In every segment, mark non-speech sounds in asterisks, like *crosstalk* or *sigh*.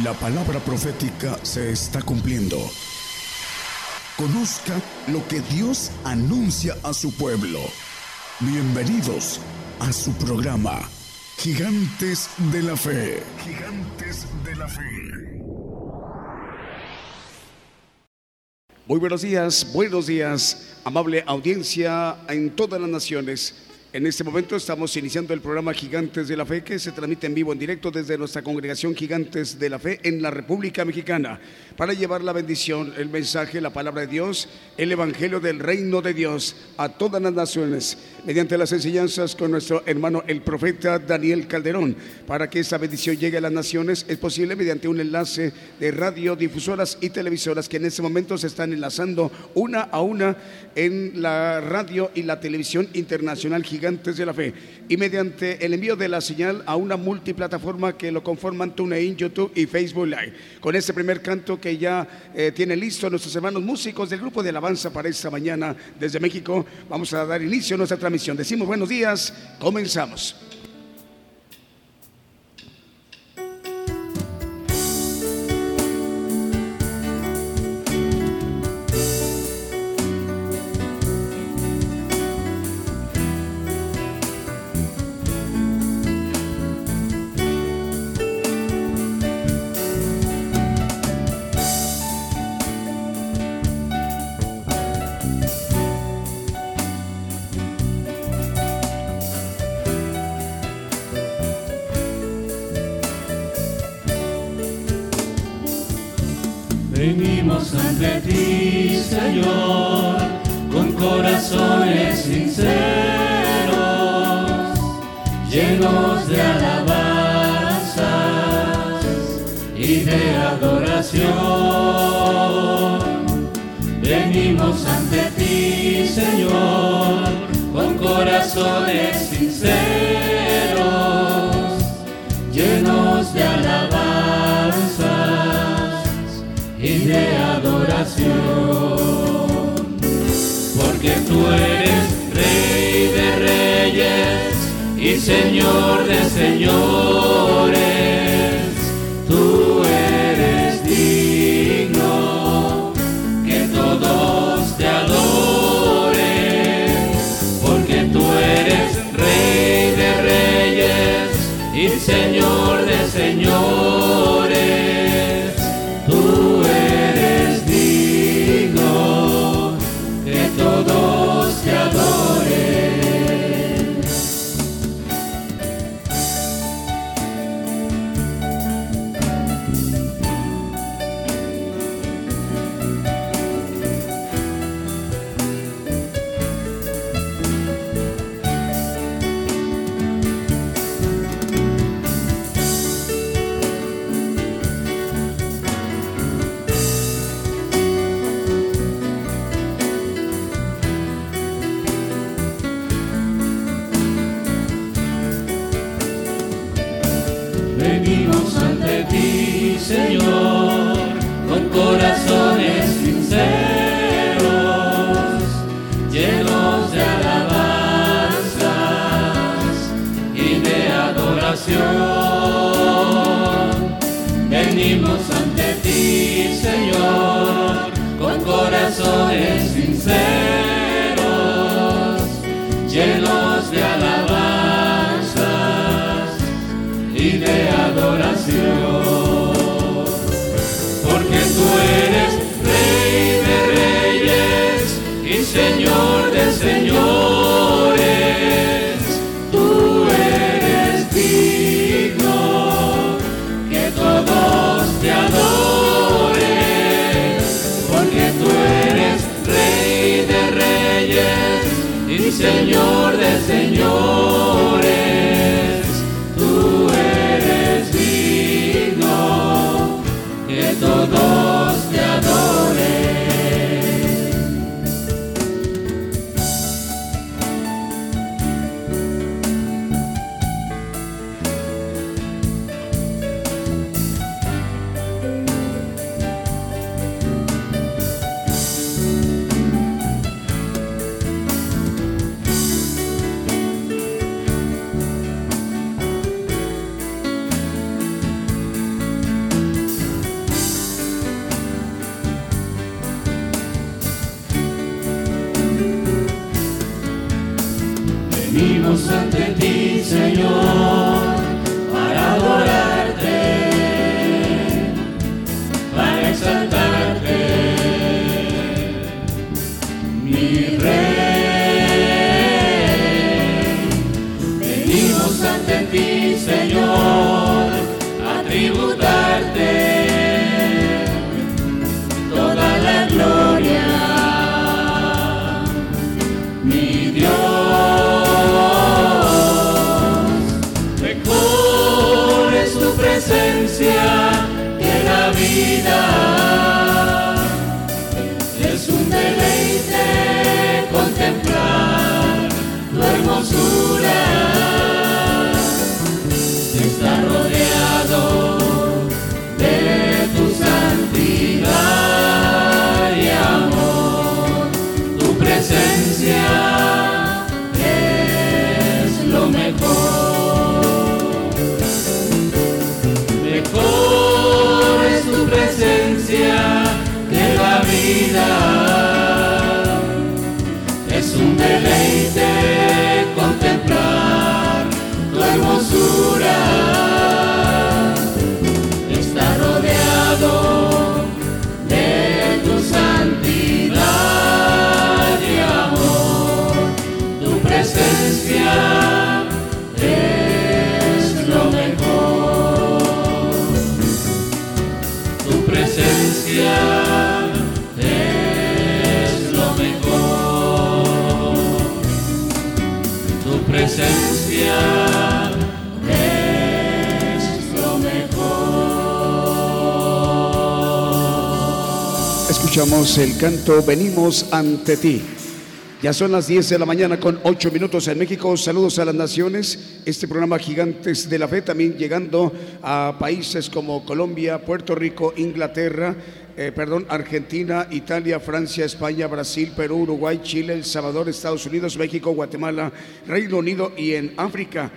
La palabra profética se está cumpliendo. Conozca lo que Dios anuncia a su pueblo. Bienvenidos a su programa, Gigantes de la Fe. Gigantes de la Fe. Muy buenos días, buenos días, amable audiencia en todas las naciones. En este momento estamos iniciando el programa Gigantes de la Fe que se transmite en vivo, en directo desde nuestra congregación Gigantes de la Fe en la República Mexicana para llevar la bendición, el mensaje, la palabra de Dios, el Evangelio del Reino de Dios a todas las naciones mediante las enseñanzas con nuestro hermano el profeta Daniel Calderón. Para que esa bendición llegue a las naciones es posible mediante un enlace de radiodifusoras y televisoras que en este momento se están enlazando una a una en la radio y la televisión internacional Gigantes de la Fe y mediante el envío de la señal a una multiplataforma que lo conforman TuneIn, YouTube y Facebook Live. Con este primer canto que ya eh, tiene listo nuestros hermanos músicos del grupo de alabanza para esta mañana desde México, vamos a dar inicio a nuestra transmisión. Decimos buenos días, comenzamos. Venimos ante ti, Señor, con corazones sinceros, llenos de alabanzas y de adoración. Venimos ante ti, Señor, con corazones sinceros, Porque tú eres Rey de reyes y Señor de señores. Venimos ante Señor de señores. Escuchamos el canto Venimos ante ti. Ya son las 10 de la mañana con 8 minutos en México. Saludos a las naciones. Este programa Gigantes de la Fe también llegando a países como Colombia, Puerto Rico, Inglaterra, eh, perdón, Argentina, Italia, Francia, España, Brasil, Perú, Uruguay, Chile, El Salvador, Estados Unidos, México, Guatemala, Reino Unido y en África.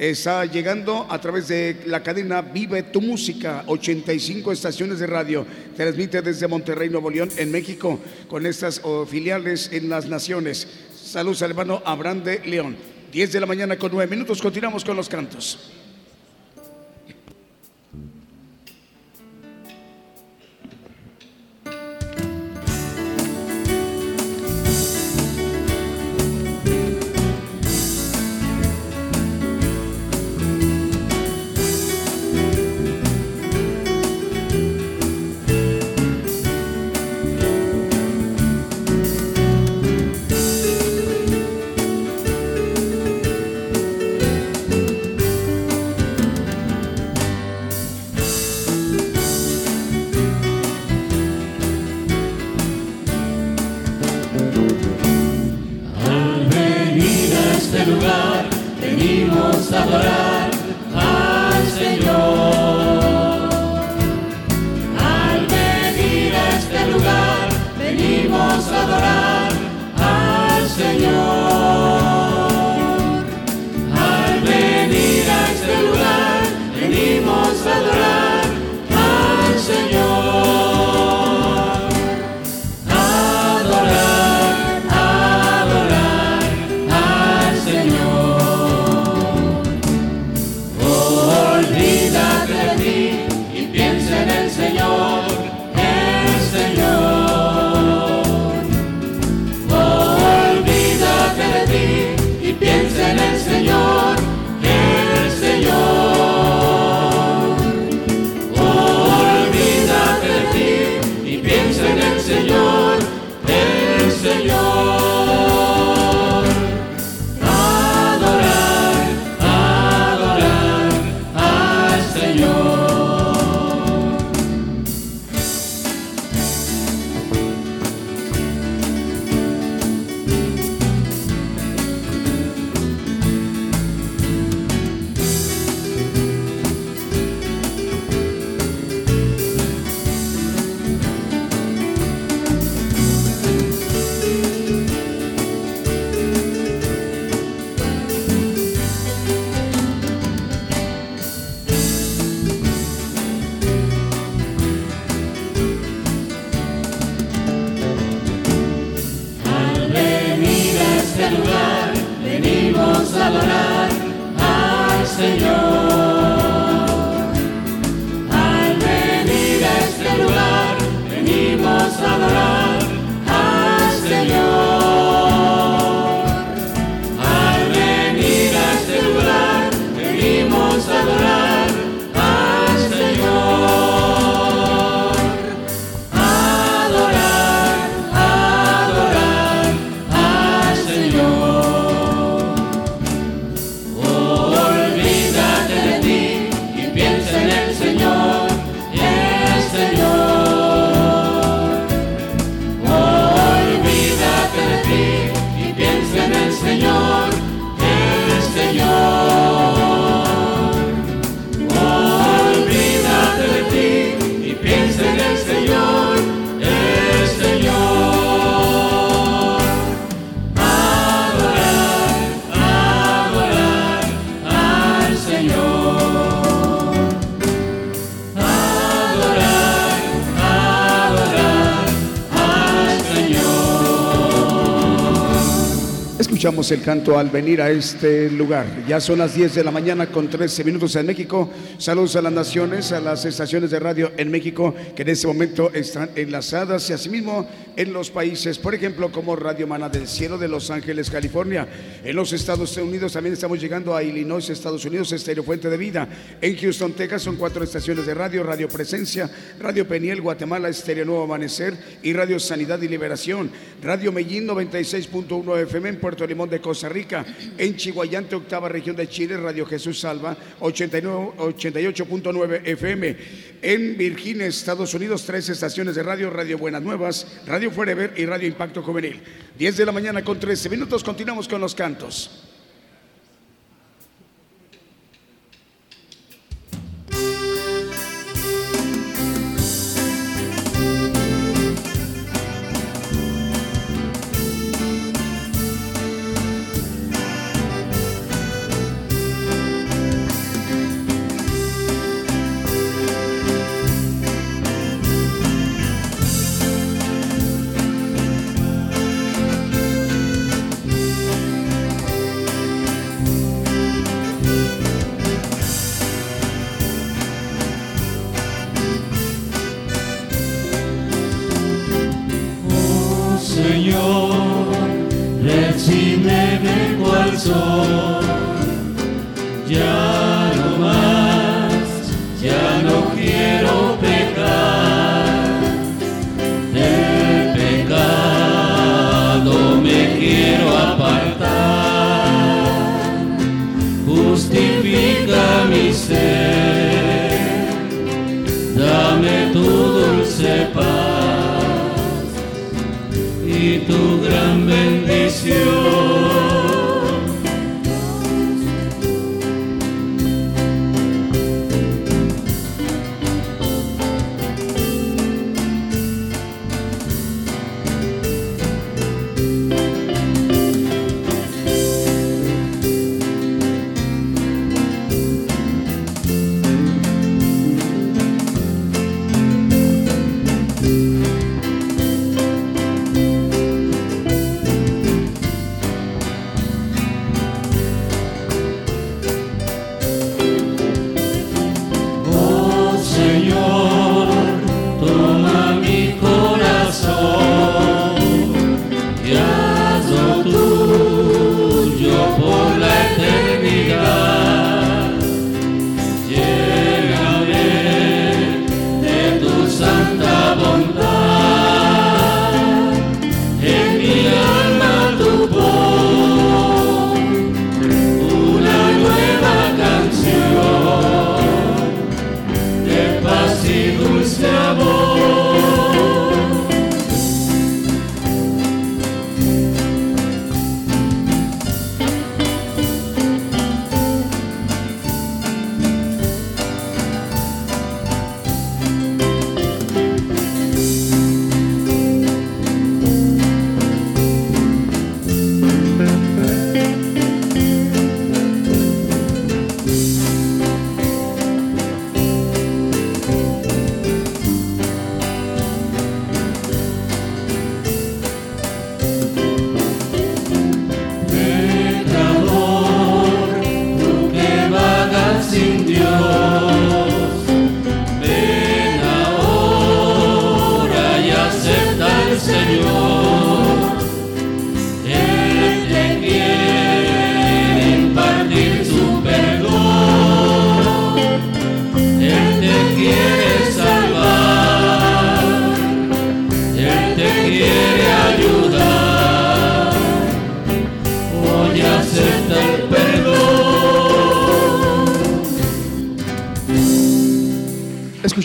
Está llegando a través de la cadena Vive tu Música, 85 estaciones de radio. Transmite desde Monterrey, Nuevo León, en México, con estas filiales en las naciones. Saludos al hermano Abraham de León. 10 de la mañana con 9 minutos. Continuamos con los cantos. Escuchamos el canto al venir a este lugar. Ya son las 10 de la mañana con 13 minutos en México. Saludos a las naciones, a las estaciones de radio en México que en este momento están enlazadas y asimismo en los países, por ejemplo, como Radio Mana del Cielo de Los Ángeles, California. En los Estados Unidos también estamos llegando a Illinois, Estados Unidos, Estéreo Fuente de Vida. En Houston, Texas son cuatro estaciones de radio, Radio Presencia, Radio Peniel, Guatemala, Estéreo Nuevo Amanecer y Radio Sanidad y Liberación. Radio Mellín 96.1 FM en Puerto Limón de Costa Rica, en Chihuayante, octava región de Chile, Radio Jesús Salva, 88.9 FM, en Virginia, Estados Unidos, tres estaciones de radio, Radio Buenas Nuevas, Radio Forever y Radio Impacto Juvenil. 10 de la mañana con 13 minutos, continuamos con los cantos. sol. Ya.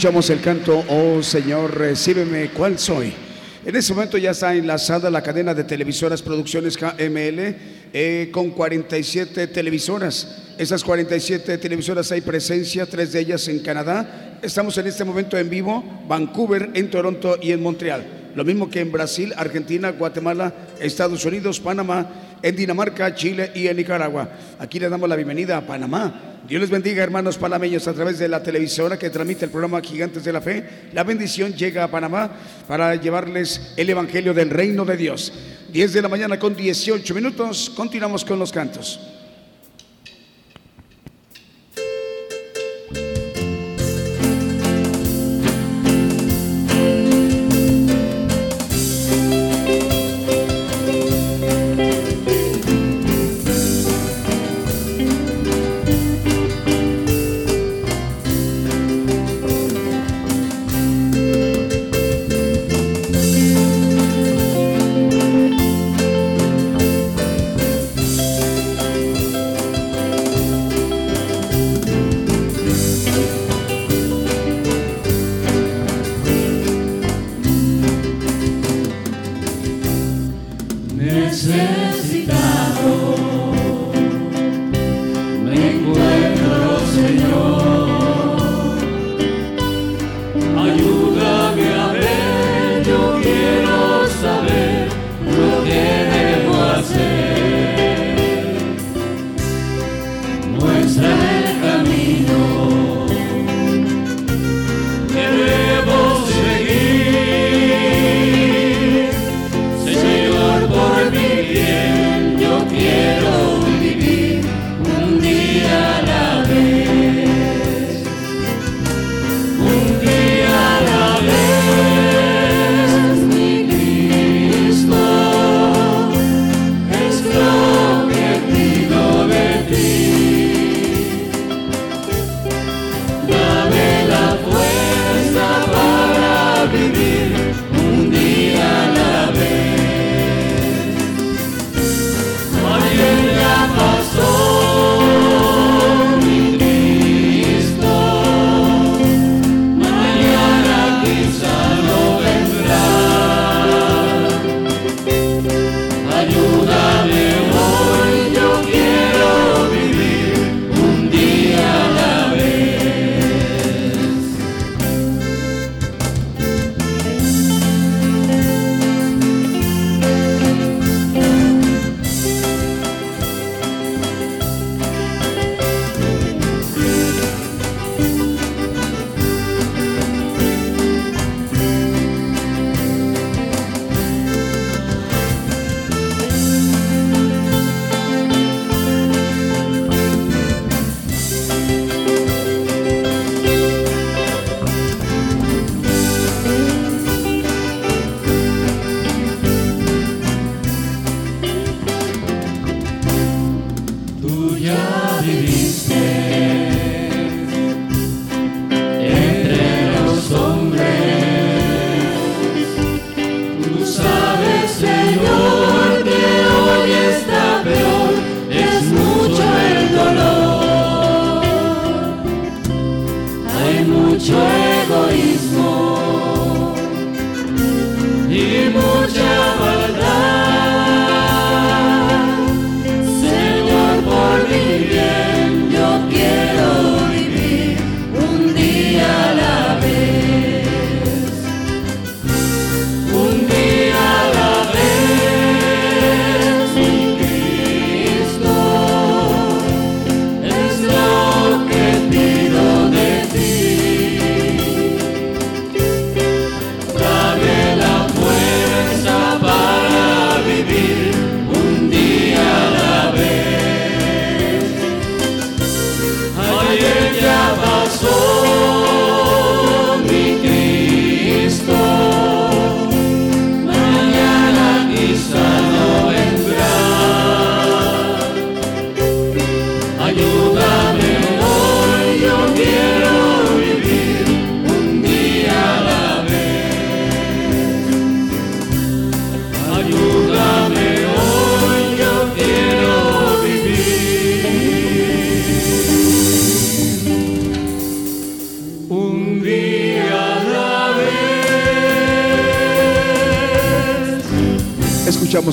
Escuchamos el canto, oh Señor, recíbeme cuál soy. En este momento ya está enlazada la cadena de televisoras Producciones KML eh, con 47 televisoras. Esas 47 televisoras hay presencia, tres de ellas en Canadá. Estamos en este momento en vivo, Vancouver, en Toronto y en Montreal. Lo mismo que en Brasil, Argentina, Guatemala, Estados Unidos, Panamá, en Dinamarca, Chile y en Nicaragua. Aquí le damos la bienvenida a Panamá Dios les bendiga, hermanos panameños, a través de la televisora que transmite el programa Gigantes de la Fe. La bendición llega a Panamá para llevarles el Evangelio del Reino de Dios. 10 de la mañana con 18 minutos. Continuamos con los cantos.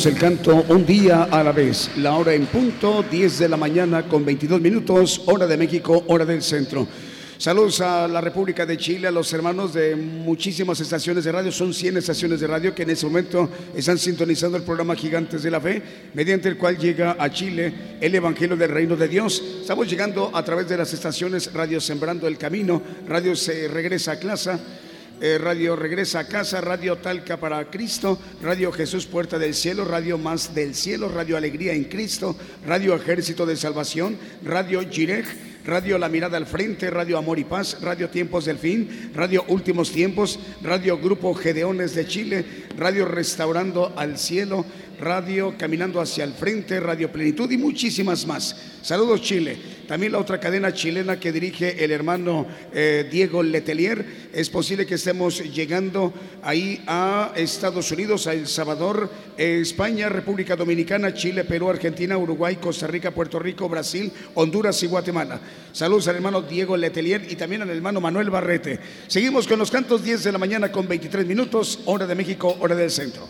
El canto Un día a la vez. La hora en punto, 10 de la mañana con 22 minutos, hora de México, hora del centro. Saludos a la República de Chile, a los hermanos de muchísimas estaciones de radio. Son 100 estaciones de radio que en ese momento están sintonizando el programa Gigantes de la Fe, mediante el cual llega a Chile el Evangelio del Reino de Dios. Estamos llegando a través de las estaciones Radio Sembrando el Camino, Radio Se Regresa a Clase eh, Radio Regresa a Casa, Radio Talca para Cristo, Radio Jesús Puerta del Cielo, Radio Más del Cielo, Radio Alegría en Cristo, Radio Ejército de Salvación, Radio Girej, Radio La Mirada al Frente, Radio Amor y Paz, Radio Tiempos del Fin, Radio Últimos Tiempos, Radio Grupo Gedeones de Chile, Radio Restaurando al Cielo, Radio Caminando hacia el Frente, Radio Plenitud y muchísimas más. Saludos Chile. También la otra cadena chilena que dirige el hermano eh, Diego Letelier. Es posible que estemos llegando ahí a Estados Unidos, a El Salvador, España, República Dominicana, Chile, Perú, Argentina, Uruguay, Costa Rica, Puerto Rico, Brasil, Honduras y Guatemala. Saludos al hermano Diego Letelier y también al hermano Manuel Barrete. Seguimos con los cantos 10 de la mañana con 23 minutos, hora de México, hora del centro.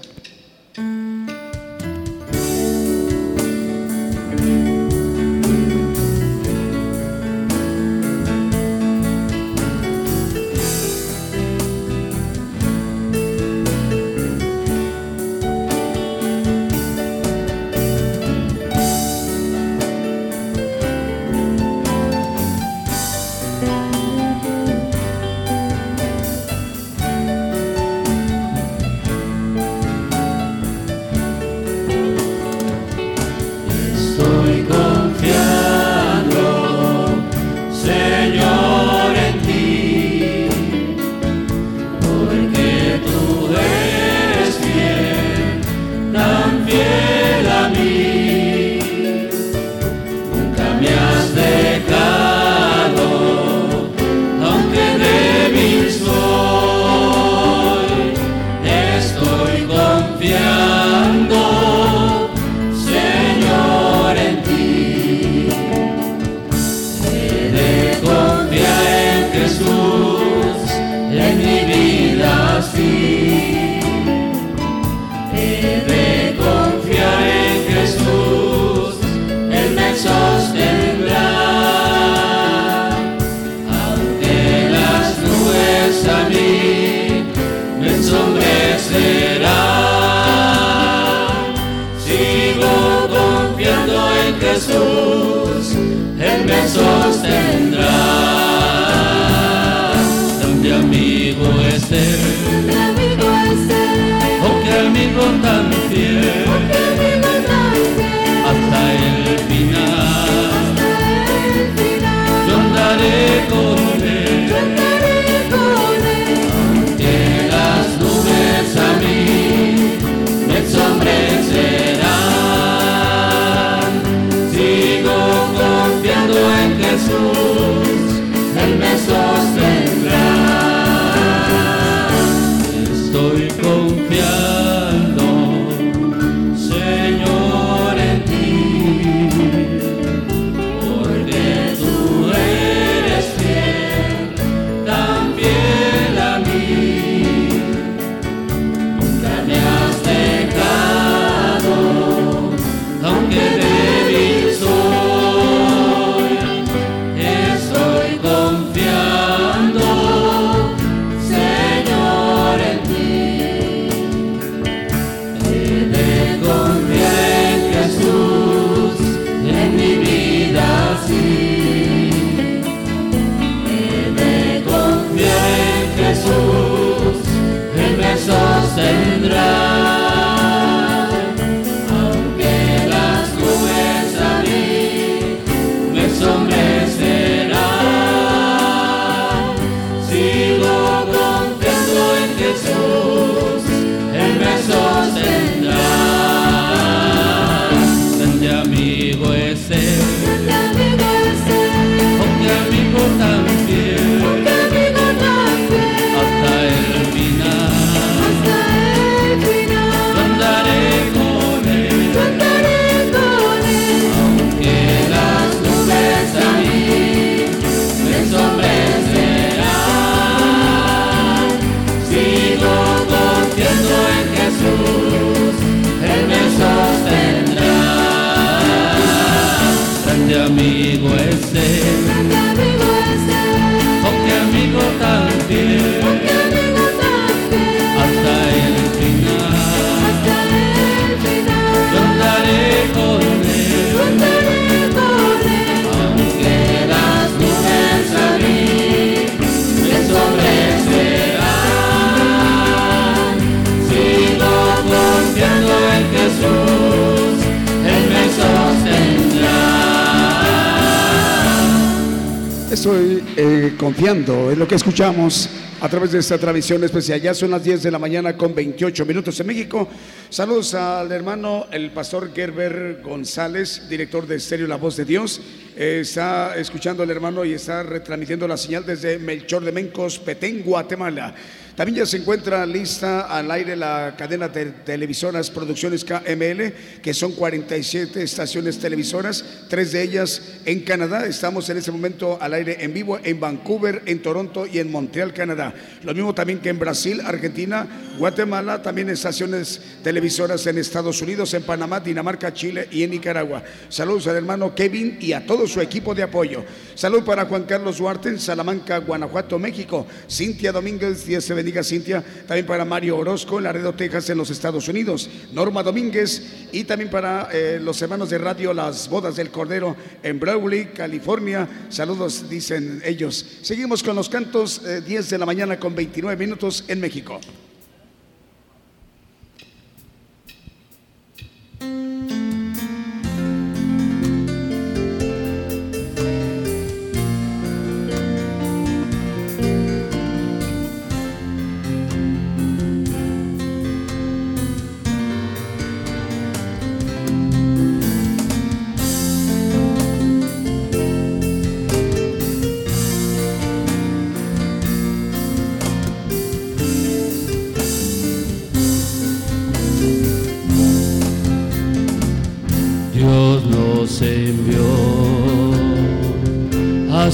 A través de esta transmisión especial. Ya son las 10 de la mañana con 28 minutos en México. Saludos al hermano, el pastor Gerber González, director de Estéreo La Voz de Dios. Está escuchando al hermano y está retransmitiendo la señal desde Melchor de Mencos, Petén, Guatemala. También ya se encuentra lista al aire la cadena de televisoras Producciones KML, que son 47 estaciones televisoras, tres de ellas en Canadá. Estamos en este momento al aire en vivo en Vancouver, en Toronto y en Montreal, Canadá. Lo mismo también que en Brasil, Argentina, Guatemala, también estaciones televisoras en Estados Unidos, en Panamá, Dinamarca, Chile y en Nicaragua. Saludos al hermano Kevin y a todo su equipo de apoyo. Salud para Juan Carlos Duarte en Salamanca, Guanajuato, México. Cintia Domínguez, 10 bendiga Cintia, también para Mario Orozco en Laredo, Texas, en los Estados Unidos, Norma Domínguez y también para eh, los hermanos de radio Las Bodas del Cordero en Brawley, California. Saludos, dicen ellos. Seguimos con los cantos, 10 eh, de la mañana con 29 minutos en México.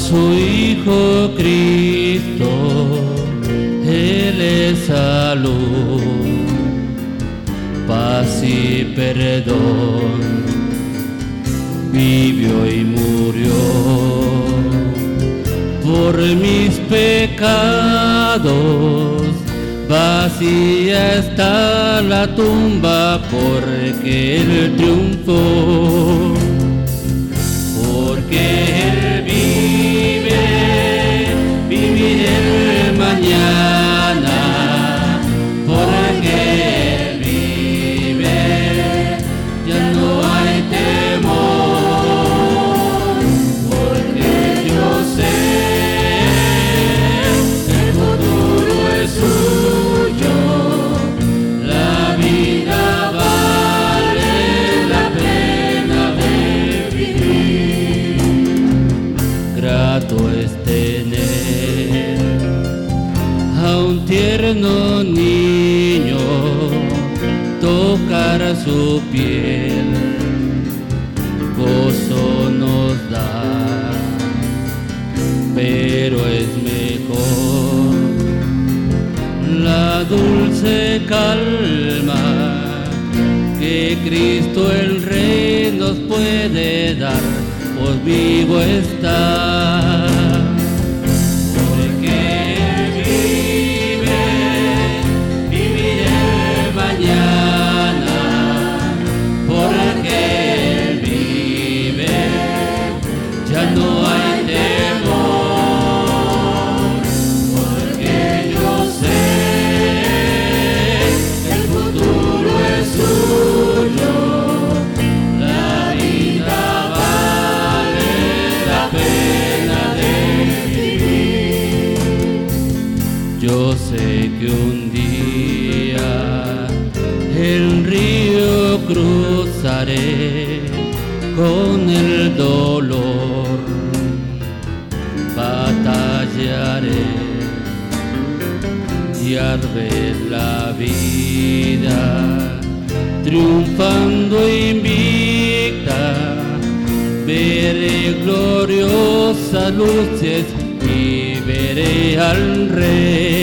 Su Hijo Cristo, Él es salud, paz y perdón, vivió y murió por mis pecados. Vacía está la tumba porque Él triunfó, porque 비밀을 만냐 su piel, gozo nos da, pero es mejor la dulce calma que Cristo el Rey nos puede dar, por vivo está. Con el dolor, batallaré y ver la vida triunfando invicta, veré gloriosas luces y veré al rey.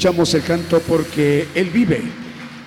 Escuchamos el canto porque Él vive.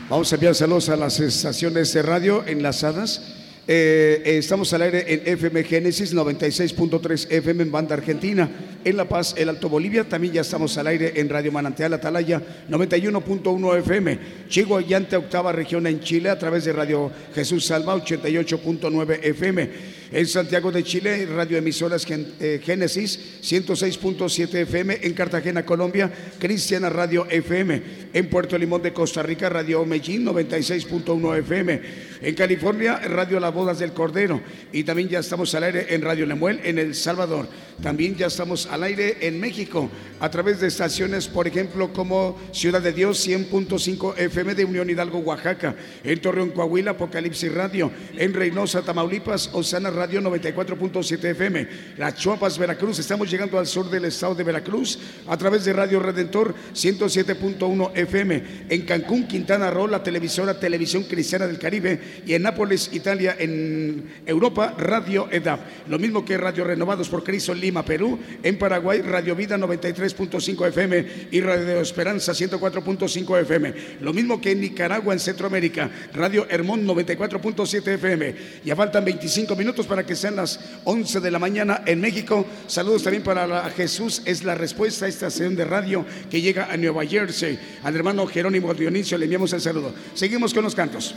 Vamos a enviar saludos a las estaciones de radio enlazadas. Eh, estamos al aire en FM Génesis 96.3 FM en banda argentina. En La Paz, el Alto Bolivia. También ya estamos al aire en Radio Manantial Atalaya 91.1 FM. Chigo Llante, octava región en Chile a través de Radio Jesús Salva 88.9 FM. En Santiago de Chile, Radio Emisoras eh, Génesis 106.7 FM. En Cartagena, Colombia, Cristiana Radio FM. En Puerto Limón de Costa Rica, Radio Medellín 96.1 FM. En California, Radio Las Bodas del Cordero. Y también ya estamos al aire en Radio Lemuel en El Salvador. También ya estamos al aire en México a través de estaciones, por ejemplo, como Ciudad de Dios 100.5 FM de Unión Hidalgo, Oaxaca. En Torreón, Coahuila, Apocalipsis Radio. En Reynosa, Tamaulipas, Osana Radio. Radio 94.7 FM. La Chuapas, Veracruz. Estamos llegando al sur del estado de Veracruz a través de Radio Redentor 107.1 FM. En Cancún, Quintana Roo, la televisora Televisión Cristiana del Caribe. Y en Nápoles, Italia, en Europa, Radio EDAP. Lo mismo que Radio Renovados por Cristo, Lima, Perú. En Paraguay, Radio Vida 93.5 FM y Radio Esperanza 104.5 FM. Lo mismo que en Nicaragua, en Centroamérica, Radio Hermón 94.7 FM. Ya faltan 25 minutos para que sean las 11 de la mañana en México. Saludos también para Jesús, es la respuesta a esta sesión de radio que llega a Nueva Jersey. Al hermano Jerónimo Dionisio le enviamos el saludo. Seguimos con los cantos.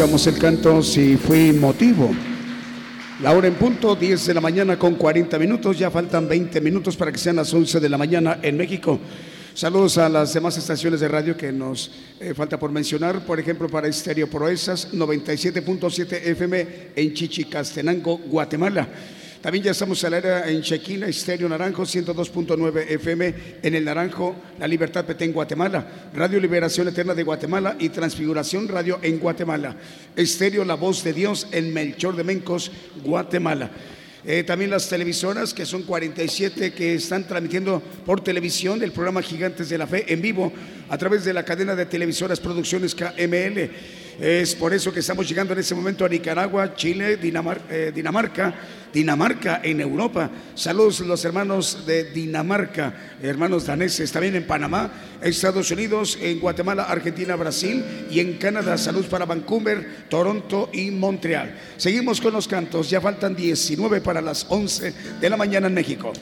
Escuchamos el canto Si fui motivo. La hora en punto, 10 de la mañana con 40 minutos. Ya faltan 20 minutos para que sean las 11 de la mañana en México. Saludos a las demás estaciones de radio que nos eh, falta por mencionar. Por ejemplo, para Estéreo Proezas, 97.7 FM en Chichicastenango, Guatemala. También ya estamos al aire en Chequina, Estéreo Naranjo, 102.9 FM en el Naranjo, La Libertad Petén, Guatemala, Radio Liberación Eterna de Guatemala y Transfiguración Radio en Guatemala. Estéreo La Voz de Dios en Melchor de Mencos, Guatemala. Eh, también las televisoras, que son 47, que están transmitiendo por televisión el programa Gigantes de la Fe en vivo a través de la cadena de televisoras Producciones KML. Es por eso que estamos llegando en este momento a Nicaragua, Chile, eh, Dinamarca, Dinamarca en Europa. Saludos los hermanos de Dinamarca, hermanos daneses, también en Panamá, Estados Unidos, en Guatemala, Argentina, Brasil y en Canadá. Saludos para Vancouver, Toronto y Montreal. Seguimos con los cantos, ya faltan 19 para las 11 de la mañana en México.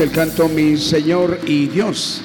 El canto Mi Señor y Dios.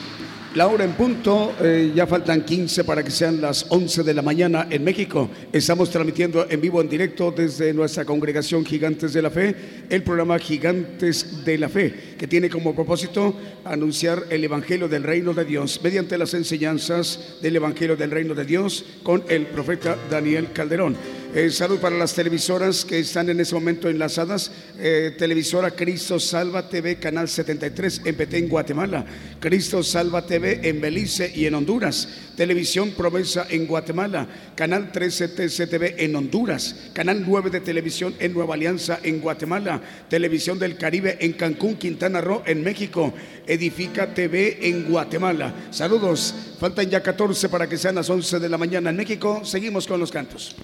La hora en punto, eh, ya faltan 15 para que sean las 11 de la mañana en México. Estamos transmitiendo en vivo, en directo desde nuestra congregación Gigantes de la Fe, el programa Gigantes de la Fe, que tiene como propósito anunciar el Evangelio del Reino de Dios mediante las enseñanzas del Evangelio del Reino de Dios con el profeta Daniel Calderón. Eh, salud para las televisoras que están en ese momento enlazadas. Eh, televisora Cristo Salva TV, Canal 73 en Petén, Guatemala. Cristo Salva TV en Belice y en Honduras. Televisión Promesa en Guatemala. Canal 13 TCTV en Honduras. Canal 9 de Televisión en Nueva Alianza en Guatemala. Televisión del Caribe en Cancún, Quintana Roo en México. Edifica TV en Guatemala. Saludos. Faltan ya 14 para que sean las 11 de la mañana en México. Seguimos con los cantos.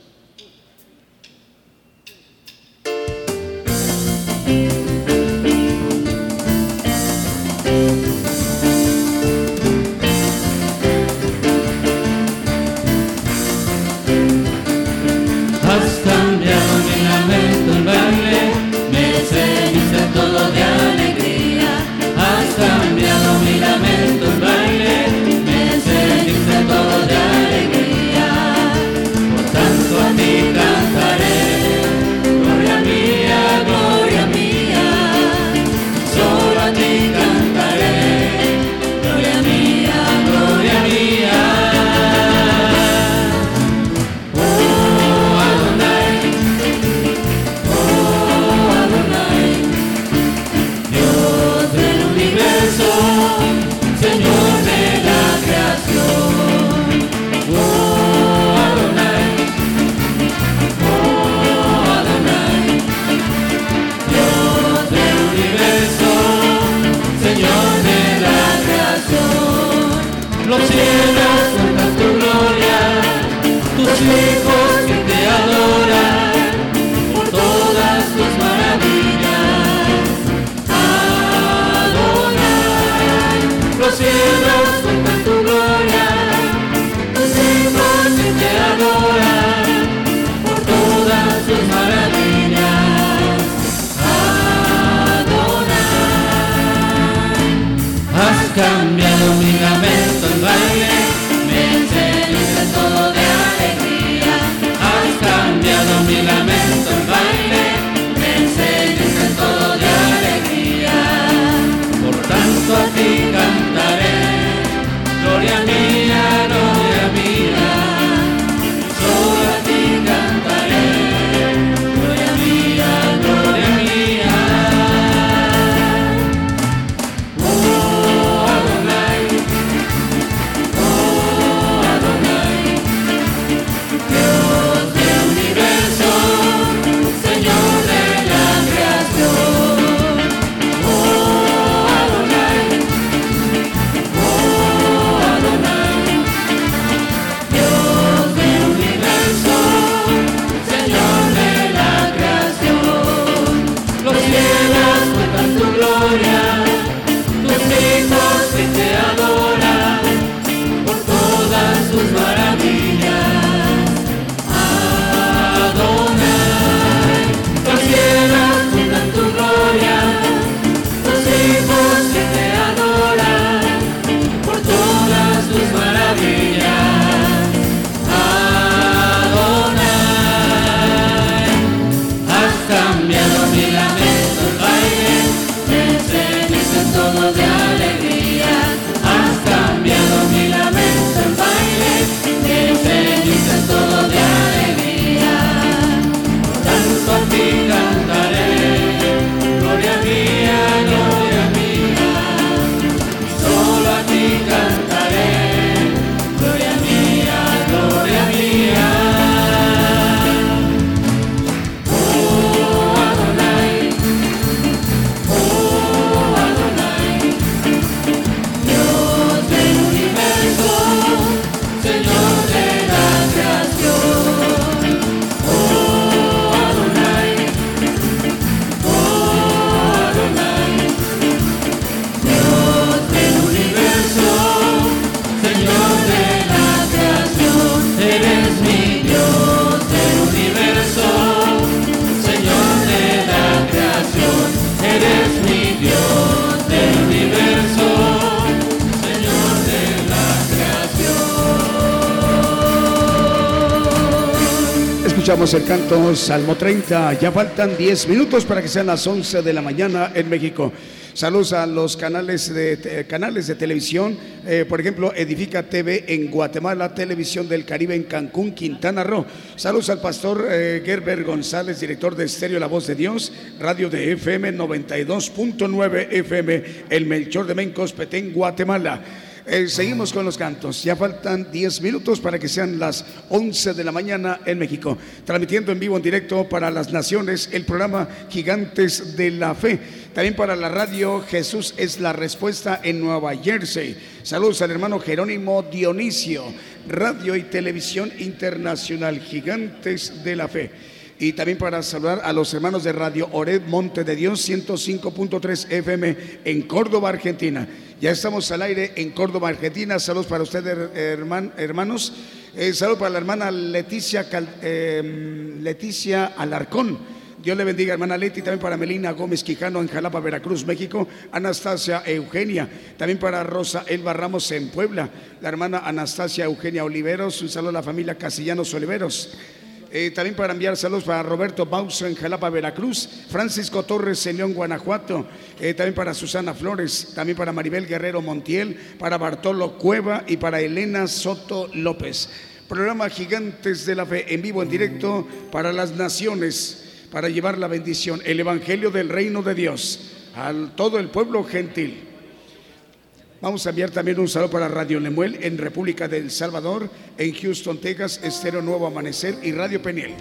me Escuchamos el canto Salmo 30. Ya faltan 10 minutos para que sean las 11 de la mañana en México. Saludos a los canales de, canales de televisión, eh, por ejemplo, Edifica TV en Guatemala, Televisión del Caribe en Cancún, Quintana Roo. Saludos al pastor eh, Gerber González, director de Estéreo La Voz de Dios, radio de FM 92.9 FM, El Melchor de Mencos, Petén, Guatemala. Eh, seguimos con los cantos. Ya faltan 10 minutos para que sean las 11 de la mañana en México. Transmitiendo en vivo, en directo para las naciones, el programa Gigantes de la Fe. También para la radio Jesús es la respuesta en Nueva Jersey. Saludos al hermano Jerónimo Dionisio. Radio y Televisión Internacional Gigantes de la Fe. Y también para saludar a los hermanos de Radio Ored Monte de Dios 105.3 FM en Córdoba, Argentina. Ya estamos al aire en Córdoba, Argentina. Saludos para ustedes, hermanos. Eh, saludos para la hermana Leticia, eh, Leticia Alarcón. Dios le bendiga, hermana Leti, también para Melina Gómez Quijano en Jalapa, Veracruz, México, Anastasia Eugenia, también para Rosa Elba Ramos en Puebla, la hermana Anastasia Eugenia Oliveros, un saludo a la familia Castellanos Oliveros. Eh, también para enviar saludos para Roberto Bauso en Jalapa, Veracruz, Francisco Torres en León, Guanajuato, eh, también para Susana Flores, también para Maribel Guerrero Montiel, para Bartolo Cueva y para Elena Soto López. Programa Gigantes de la Fe en vivo, en directo para las naciones, para llevar la bendición, el Evangelio del Reino de Dios a todo el pueblo gentil. Vamos a enviar también un saludo para Radio Lemuel en República del Salvador, en Houston, Texas, Estero Nuevo Amanecer y Radio Peniel.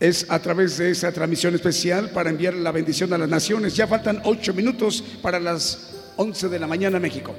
Es a través de esa transmisión especial para enviar la bendición a las naciones. Ya faltan ocho minutos para las once de la mañana México.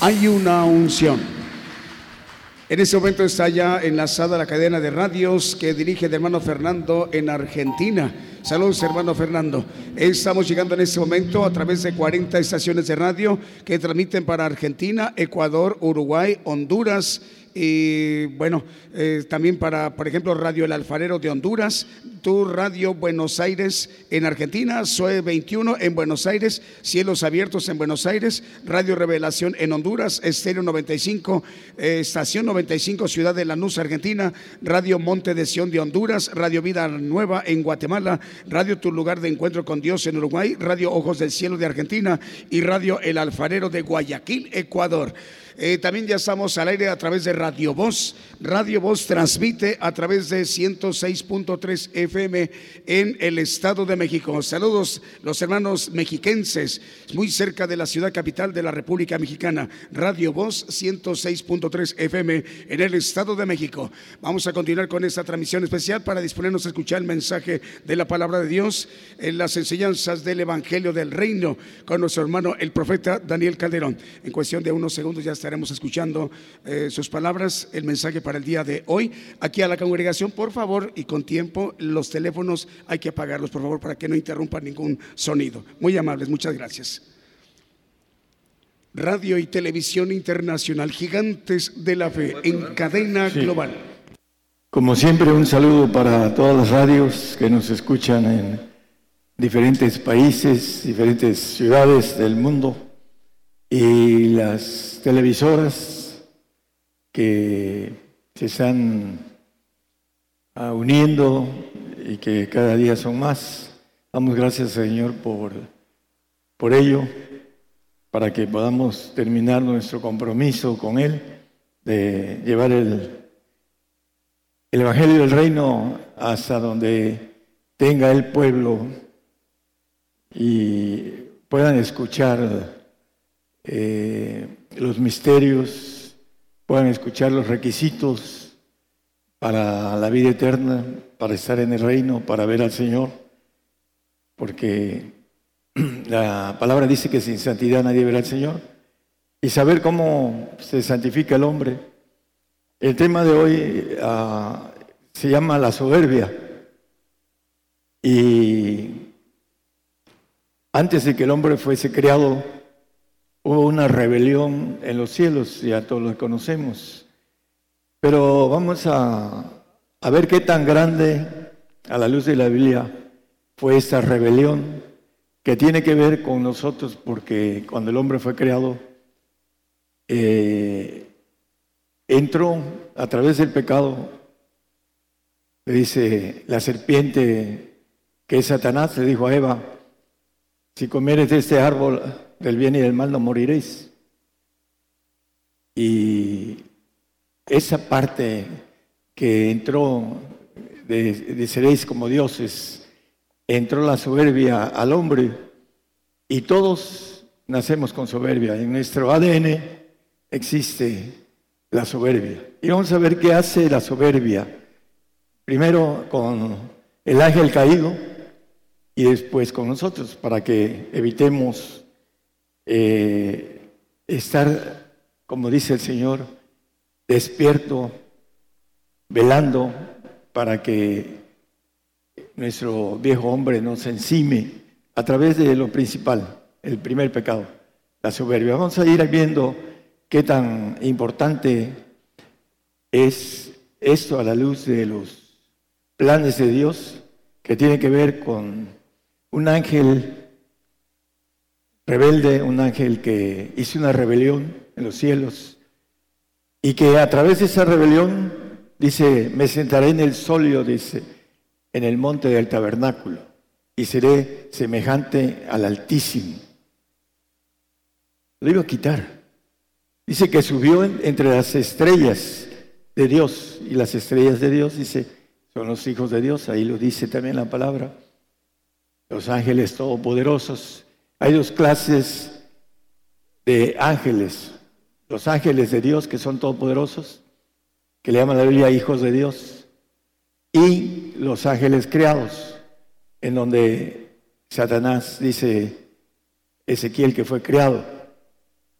Hay una unción. En este momento está ya enlazada la cadena de radios que dirige el hermano Fernando en Argentina. Saludos, hermano Fernando. Estamos llegando en este momento a través de 40 estaciones de radio que transmiten para Argentina, Ecuador, Uruguay, Honduras y bueno, eh, también para, por ejemplo, Radio El Alfarero de Honduras, Tu Radio Buenos Aires en Argentina, SOE 21 en Buenos Aires, Cielos Abiertos en Buenos Aires, Radio Revelación en Honduras, Estéreo 95, eh, Estación 95, Ciudad de Lanús, Argentina, Radio Monte de Sion de Honduras, Radio Vida Nueva en Guatemala, Radio Tu Lugar de Encuentro con Dios en Uruguay, Radio Ojos del Cielo de Argentina y Radio El Alfarero de Guayaquil, Ecuador. Eh, también ya estamos al aire a través de Radio Voz. Radio Voz transmite a través de 106.3 FM en el Estado de México. Saludos los hermanos mexiquenses, muy cerca de la ciudad capital de la República Mexicana. Radio Voz 106.3 FM en el Estado de México. Vamos a continuar con esta transmisión especial para disponernos a escuchar el mensaje de la palabra de Dios en las enseñanzas del Evangelio del Reino con nuestro hermano el profeta Daniel Calderón. En cuestión de unos segundos ya está estaremos escuchando eh, sus palabras, el mensaje para el día de hoy. Aquí a la congregación, por favor, y con tiempo, los teléfonos hay que apagarlos, por favor, para que no interrumpa ningún sonido. Muy amables, muchas gracias. Radio y Televisión Internacional, gigantes de la fe, en cadena global. Como siempre, un saludo para todas las radios que nos escuchan en diferentes países, diferentes ciudades del mundo y las televisoras que se están ah, uniendo y que cada día son más. Damos gracias, Señor, por, por ello, para que podamos terminar nuestro compromiso con Él de llevar el, el Evangelio del Reino hasta donde tenga el pueblo y puedan escuchar eh, los misterios, puedan escuchar los requisitos para la vida eterna, para estar en el reino, para ver al Señor, porque *clears throat* la palabra dice que sin santidad nadie verá al Señor, y saber cómo se santifica el hombre. El tema de hoy ah, se llama la soberbia. Y antes de que el hombre fuese creado, hubo una rebelión en los cielos, ya todos lo conocemos. Pero vamos a, ver qué tan grande, a la luz de la Biblia, fue esta rebelión que tiene que ver con nosotros, porque cuando el hombre fue creado, eh, entró a través del pecado, le dice la serpiente que es Satanás, le dijo a Eva, si comieres de este árbol del bien y del mal no moriréis. Y esa parte que entró de, seréis como dioses, entró la soberbia al hombre y todos nacemos con soberbia. En nuestro ADN existe la soberbia. Y vamos a ver qué hace la soberbia. Primero con el ángel caído y después con nosotros, para que evitemos eh, estar, como dice el Señor, despierto, velando para que nuestro viejo hombre nos encime a través de lo principal, el primer pecado, la soberbia. Vamos a ir viendo qué tan importante es esto a la luz de los planes de Dios que tiene que ver con un ángel rebelde, un ángel que hizo una rebelión en los cielos y que a través de esa rebelión, dice, me sentaré en el solio, dice, en el monte del tabernáculo y seré semejante al Altísimo. Lo iba a quitar. Dice que subió entre las estrellas de Dios y las estrellas de Dios, dice, son los hijos de Dios, ahí lo dice también la palabra, los ángeles todopoderosos hay dos clases de ángeles. Los ángeles de Dios, que son todopoderosos, que le llaman la Biblia hijos de Dios, y los ángeles creados, en donde Satanás dice Ezequiel que fue creado.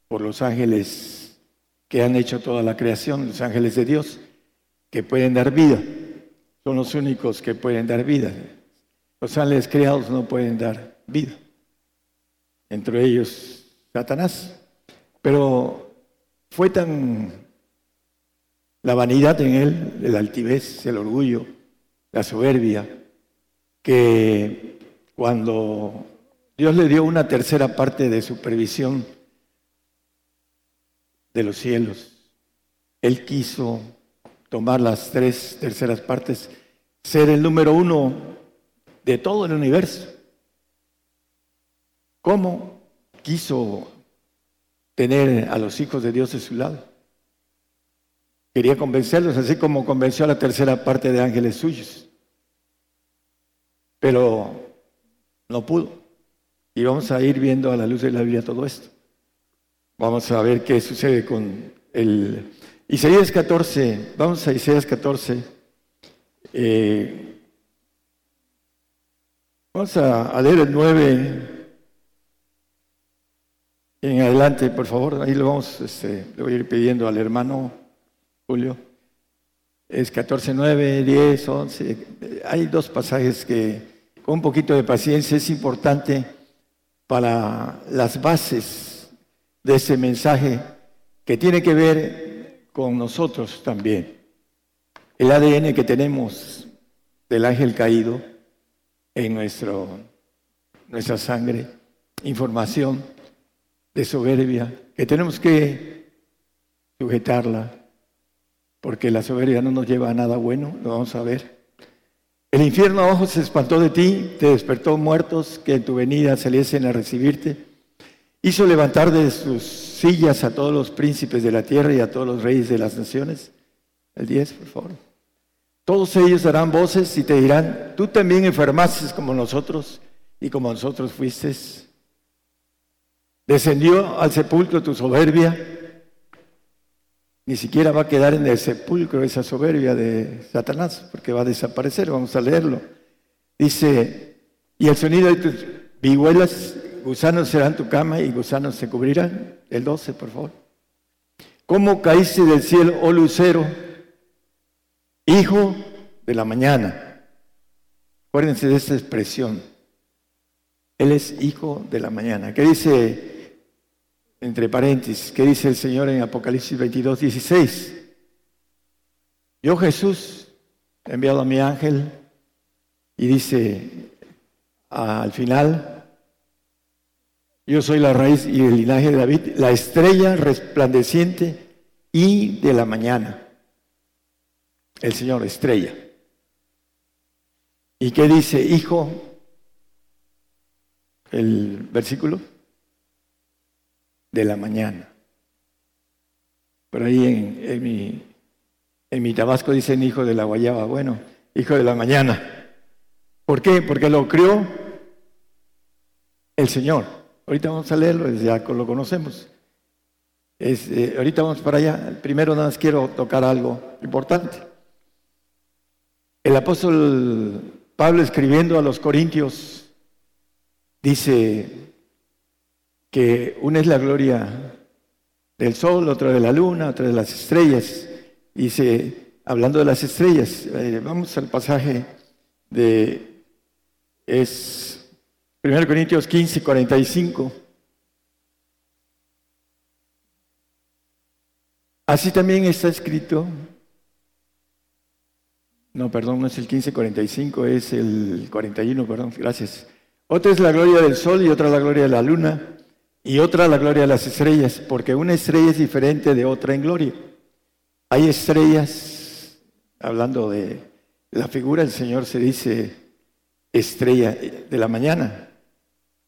por los ángeles que han hecho toda la creación, los ángeles de Dios, que pueden dar vida. Son los únicos que pueden dar vida. Los ángeles creados no pueden dar vida. Entre ellos Satanás. Pero fue tan la vanidad en él, el altivez, el orgullo, la soberbia, que cuando Dios le dio una tercera parte de supervisión de los cielos, él quiso tomar las tres terceras partes, ser el número uno de todo el universo. ¿Cómo quiso tener a los hijos de Dios de su lado? Quería convencerlos, así como convenció a la tercera parte de ángeles suyos. Pero no pudo. Y vamos a ir viendo a la luz de la Biblia todo esto. Vamos a ver qué sucede con el Isaías 14. Vamos a Isaías 14. Eh, vamos a, leer el 9 en adelante, por favor. Ahí lo vamos, este, le voy a ir pidiendo al hermano Julio. Es 14, 9, 10, 11. Hay dos pasajes que con un poquito de paciencia es importante para las bases de ese mensaje que tiene que ver con nosotros también. El ADN que tenemos del ángel caído en nuestro, nuestra sangre, información soberbia, que tenemos que sujetarla, porque la soberbia no nos lleva a nada bueno, lo vamos a ver. El infierno abajo se espantó de ti, te despertó muertos que en tu venida saliesen a recibirte. Hizo levantar de sus sillas a todos los príncipes de la tierra y a todos los reyes de las naciones. El 10, por favor. Todos ellos darán voces y te dirán, tú también enfermaste como nosotros y como nosotros fuiste. Descendió al sepulcro tu soberbia ni siquiera va a quedar en el sepulcro esa soberbia de Satanás, porque va a desaparecer, vamos a leerlo. Dice, y el sonido de tus vihuelas, gusanos serán tu cama y gusanos se cubrirán. El 12, por favor. ¿Cómo caíste del cielo, oh lucero, hijo de la mañana? Acuérdense de esta expresión. Él es hijo de la mañana. ¿Qué dice entre paréntesis, ¿qué dice el Señor en Apocalipsis 22, 16? Yo Jesús he enviado a mi ángel y dice al final, yo soy la raíz y el linaje de David, la estrella resplandeciente y de la mañana. El Señor, estrella. ¿Y qué dice, hijo? El versículo de la mañana. Por ahí en, mi, en mi Tabasco dicen hijo de la guayaba. Bueno, hijo de la mañana. ¿Por qué? Porque lo crió el Señor. Ahorita vamos a leerlo, ya lo conocemos. Eh, ahorita vamos para allá. Primero nada más quiero tocar algo importante. El apóstol Pablo escribiendo a los Corintios dice, que una es la gloria del sol, otra de la luna, otra de las estrellas. Dice, hablando de las estrellas, eh, vamos al pasaje de, es 1 Corintios 15, 45. Así también está escrito, no, perdón, no es el 1545, es el 41, perdón, gracias. Otra es la gloria del sol y otra la gloria de la luna y otra la gloria de las estrellas, porque una estrella es diferente de otra en gloria. Hay estrellas, hablando de la figura del Señor, se dice estrella de la mañana,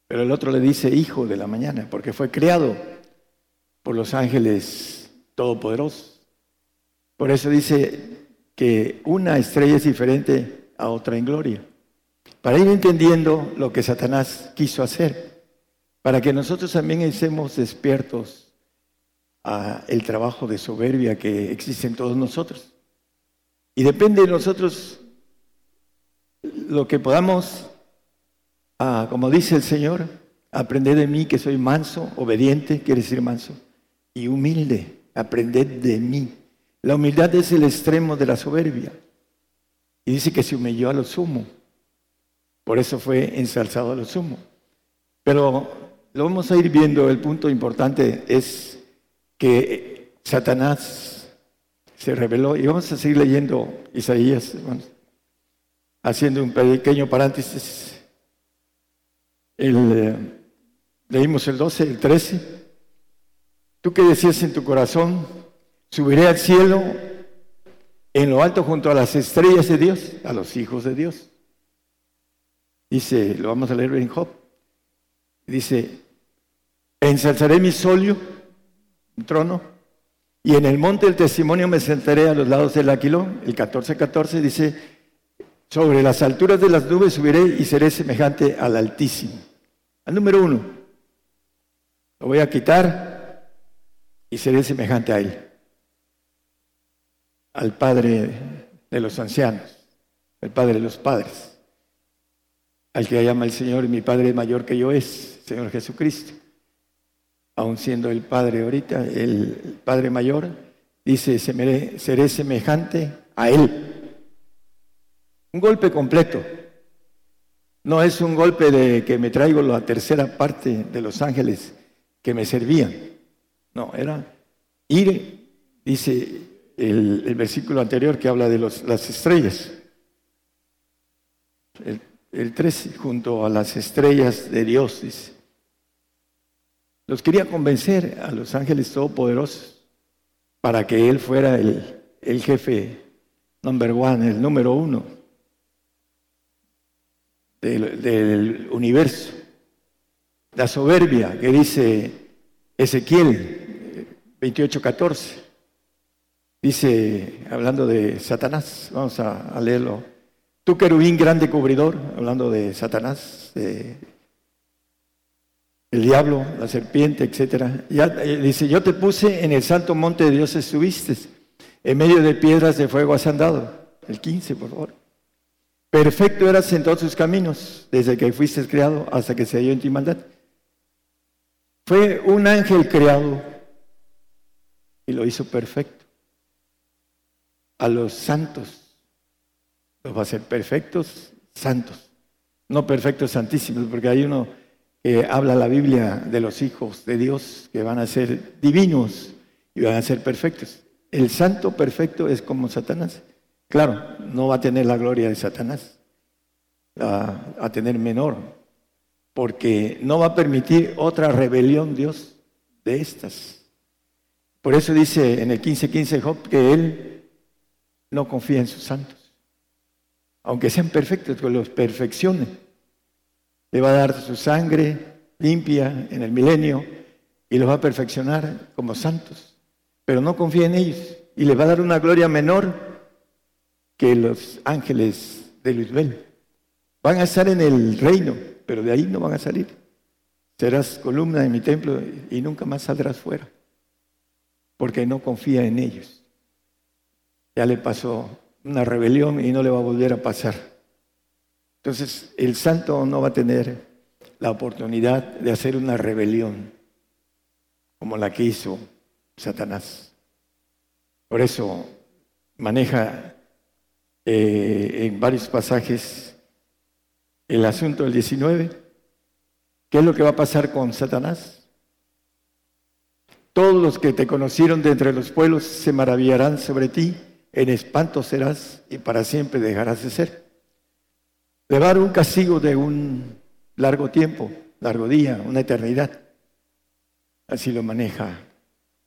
pero el otro le dice hijo de la mañana, porque fue creado por los ángeles todopoderosos. Por eso dice que una estrella es diferente a otra en gloria, para ir entendiendo lo que Satanás quiso hacer para que nosotros también estemos despiertos el trabajo de soberbia que existe en todos nosotros. Y depende de nosotros lo que podamos, como dice el Señor, aprender de mí que soy manso, obediente, quiere decir manso, y humilde. Aprended de mí. La humildad es el extremo de la soberbia. Y dice que se humilló a lo sumo. Por eso fue ensalzado a lo sumo. Pero lo vamos a ir viendo. El punto importante es que Satanás se reveló. Y vamos a seguir leyendo Isaías, haciendo un pequeño paréntesis. Eh, leímos el 12, el 13. Tú que decías en tu corazón, subiré al cielo en lo alto junto a las estrellas de Dios, a los hijos de Dios. Dice, lo vamos a leer en Job. Dice, ensalzaré mi solio, un trono, y en el monte del testimonio me sentaré a los lados del aquilón. El 14-14 dice, sobre las alturas de las nubes subiré y seré semejante al Altísimo. Al número uno, lo voy a quitar y seré semejante a Él al Padre de los ancianos, el Padre de los padres, al que llama el Señor, mi Padre mayor que yo es, Señor Jesucristo. Aun siendo el Padre ahorita, el Padre mayor, dice, seré semejante a Él. Un golpe completo. No es un golpe de que me traigo la tercera parte de los ángeles que me servían. No, era ir, dice, el, versículo anterior que habla de las estrellas. El, 13, junto a las estrellas de Dios, dice. Los quería convencer a los ángeles todopoderosos para que Él fuera el, el jefe number one, el número uno del, del universo. La soberbia que dice Ezequiel 28, 14. Dice, hablando de Satanás, vamos a, leerlo. Tú querubín grande cubridor, hablando de Satanás, el diablo, la serpiente, etcétera. Ya, eh, dice, yo te puse en el santo monte de Dios estuviste, en medio de piedras de fuego has andado. El 15, por favor. Perfecto eras en todos tus caminos, desde que fuiste creado hasta que se dio en ti maldad. Fue un ángel creado y lo hizo perfecto a los santos. Los va a hacer perfectos, santos. No perfectos, santísimos, porque hay uno que habla la Biblia de los hijos de Dios que van a ser divinos y van a ser perfectos. El santo perfecto es como Satanás. Claro, no va a tener la gloria de Satanás, a tener menor, porque no va a permitir otra rebelión Dios de estas. Por eso dice en el 15:15 Job que él no confía en sus santos. Aunque sean perfectos, que los perfeccione. Le va a dar su sangre limpia en el milenio y los va a perfeccionar como santos. Pero no confía en ellos y le va a dar una gloria menor que los ángeles de Luisbel. Van a estar en el reino, pero de ahí no van a salir. Serás columna de mi templo y nunca más saldrás fuera, porque no confía en ellos. Ya le pasó una rebelión y no le va a volver a pasar. Entonces, el santo no va a tener la oportunidad de hacer una rebelión como la que hizo Satanás. Por eso maneja eh, en varios pasajes el asunto del 19. ¿Qué es lo que va a pasar con Satanás? Todos los que te conocieron de entre los pueblos se maravillarán sobre ti en espanto serás y para siempre dejarás de ser. Le un castigo de un largo tiempo, largo día, una eternidad. Así lo maneja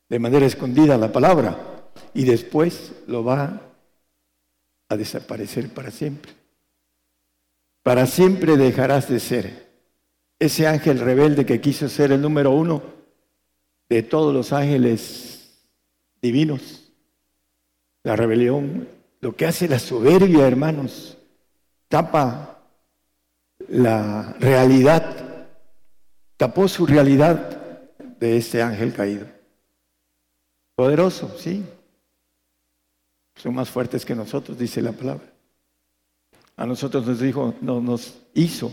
de manera escondida la palabra y después lo va a desaparecer para siempre. Para siempre dejarás de ser. Ese ángel rebelde que quiso ser el número uno de todos los ángeles divinos la rebelión, lo que hace la soberbia, hermanos, tapa la realidad, tapó su realidad de este ángel caído. Poderoso, sí. Son más fuertes que nosotros, dice la palabra. A nosotros nos dijo, no, nos hizo,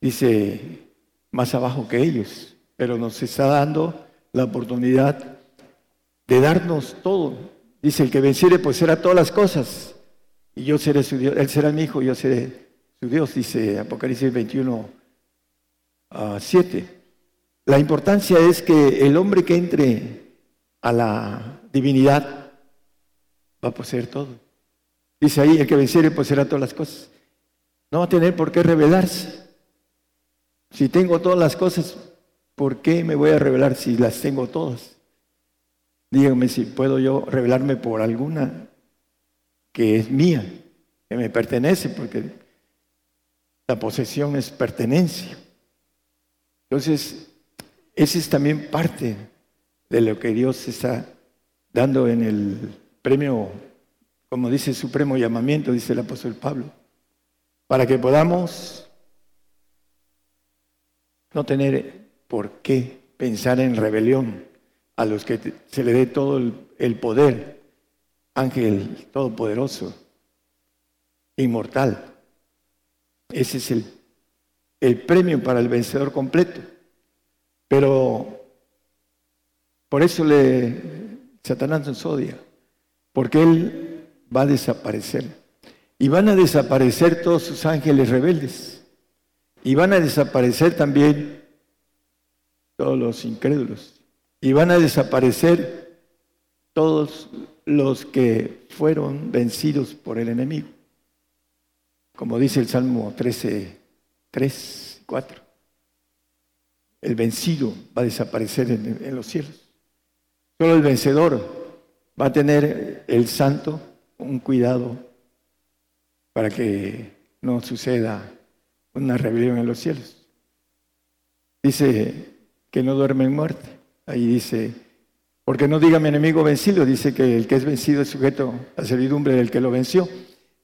dice, más abajo que ellos, pero nos está dando la oportunidad de darnos todo. Dice, el que venciere pues será todas las cosas. Y yo seré su Dios, él será mi hijo, yo seré Dios, dice Apocalipsis 21, 7. Ah, la importancia es que el hombre que entre a la divinidad va a poseer todo. Dice ahí, el que venciere poseerá todas las cosas. No va a tener por qué revelarse. Si tengo todas las cosas, ¿por qué me voy a revelar si las tengo todas? Díganme si puedo yo revelarme por alguna que es mía, que me pertenece, porque la posesión es pertenencia. Entonces, esa es también parte de lo que Dios está dando en el premio, como dice supremo llamamiento, dice el apóstol Pablo, para que podamos no tener por qué pensar en rebelión a los que se le dé todo el, poder, ángel todopoderoso, inmortal. Ese es el, premio para el vencedor completo. Pero por eso le Satanás nos odia, porque él va a desaparecer. Y van a desaparecer todos sus ángeles rebeldes. Y van a desaparecer también todos los incrédulos. Y van a desaparecer todos los que fueron vencidos por el enemigo. Como dice el Salmo 13, 3, 4. El vencido va a desaparecer en, en los cielos. Solo el vencedor va a tener el santo un cuidado para que no suceda una rebelión en los cielos. Dice que no duerme en muerte. Ahí dice, porque no diga mi enemigo vencido, dice que el que es vencido es sujeto a servidumbre del que lo venció.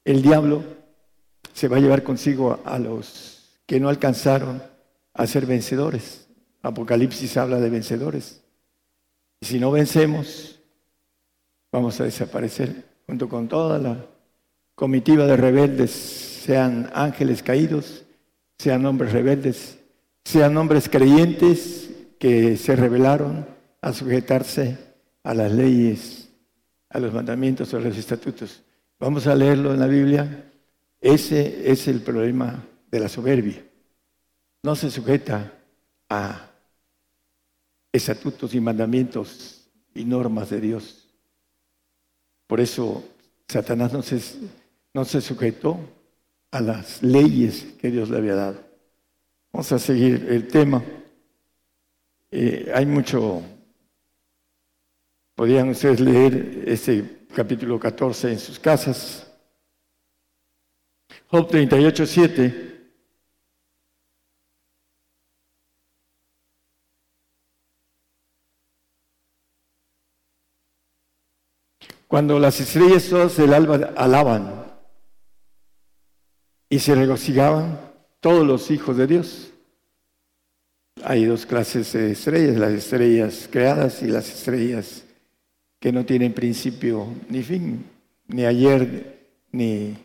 El diablo se va a llevar consigo a los que no alcanzaron a ser vencedores. Apocalipsis habla de vencedores. Y si no vencemos, vamos a desaparecer junto con toda la comitiva de rebeldes, sean ángeles caídos, sean hombres rebeldes, sean hombres creyentes que se rebelaron a sujetarse a las leyes, a los mandamientos, a los estatutos. Vamos a leerlo en la Biblia. Ese es el problema de la soberbia. No se sujeta a estatutos y mandamientos y normas de Dios. Por eso Satanás no se, no se sujetó a las leyes que Dios le había dado. Vamos a seguir el tema. Eh, hay mucho, podrían ustedes leer este capítulo 14 en sus casas. Job 38, 7. Cuando las estrellas todas del alba alaban y se regocijaban todos los hijos de Dios. Hay dos clases de estrellas, las estrellas creadas y las estrellas que no tienen principio ni fin, ni ayer, ni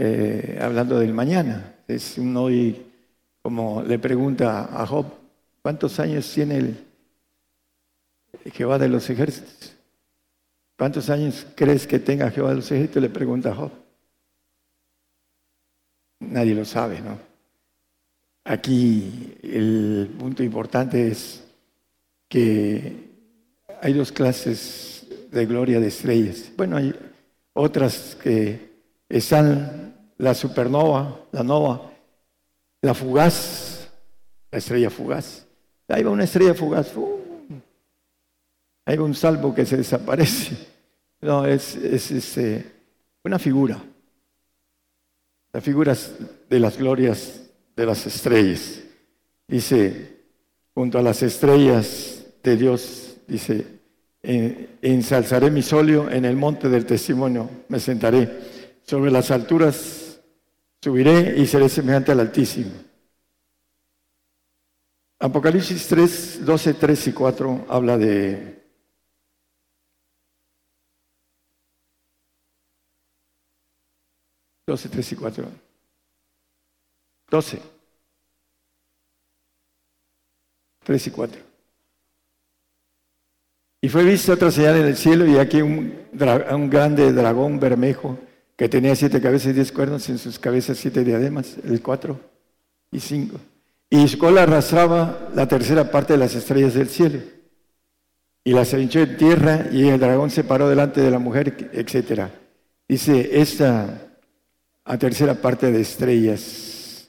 eh, hablando del mañana. Es un hoy, como le pregunta a Job, ¿cuántos años tiene el Jehová de los ejércitos? ¿Cuántos años crees que tenga Jehová de los ejércitos? Le pregunta Job. Nadie lo sabe, ¿no? Aquí el punto importante es que hay dos clases de gloria de estrellas. Bueno, hay otras que están la supernova, la nova, la fugaz, la estrella fugaz. Ahí va una estrella fugaz. Ahí va un salvo que se desaparece. No, es, este, una figura. La figura de las glorias de las estrellas. Dice, junto a las estrellas de Dios, dice, ensalzaré mi solio en el monte del testimonio, me sentaré. Sobre las alturas subiré y seré semejante al Altísimo. Apocalipsis 3, 12, 3 y 4 habla de 12, 3 y 4. 12. 3 y 4. Y fue vista otra señal en el cielo y aquí un, un grande dragón bermejo que tenía siete cabezas y diez cuernos, en sus cabezas siete diademas, el cuatro y cinco. Y su cola arrastraba la tercera parte de las estrellas del cielo. Y las hinchó en tierra y el dragón se paró delante de la mujer, etc. Dice, esta a tercera parte de estrellas.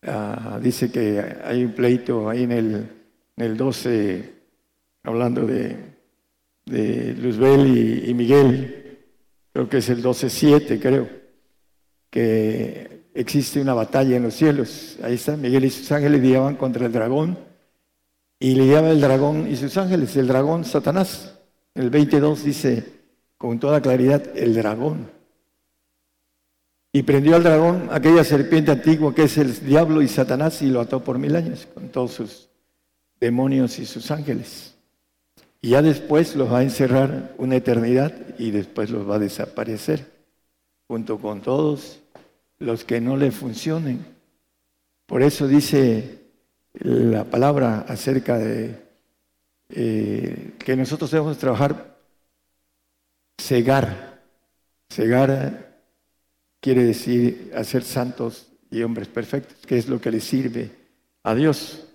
Ah, dice que hay un pleito ahí en el, en el 12, hablando de, de Luzbel y Miguel, creo que es el 12.7, creo, que existe una batalla en los cielos. Ahí está, Miguel y sus ángeles lidiaban contra el dragón y lidiaba el dragón y sus ángeles, el dragón Satanás. El 22 dice con toda claridad, el dragón. Y prendió al dragón, aquella serpiente antigua que es el diablo y Satanás, y lo ató por mil años con todos sus demonios y sus ángeles. Y ya después los va a encerrar una eternidad y después los va a desaparecer, junto con todos los que no le funcionen. Por eso dice la palabra acerca de eh, que nosotros debemos trabajar, cegar. Cegar quiere decir hacer santos y hombres perfectos, que es lo que le sirve a Dios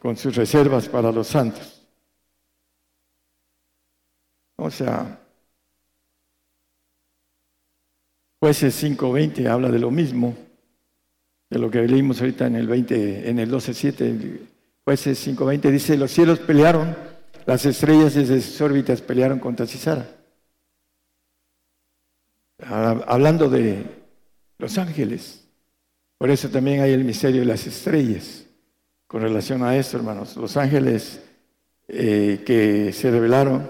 con sus reservas para los santos. O sea, jueces 5.20 habla de lo mismo, de lo que leímos ahorita en el 20, en el 12.7, jueces 5.20 dice, los cielos pelearon, las estrellas desde sus órbitas pelearon contra Cisara. Hablando de los ángeles, por eso también hay el misterio de las estrellas con relación a esto, hermanos. Los ángeles eh, que se revelaron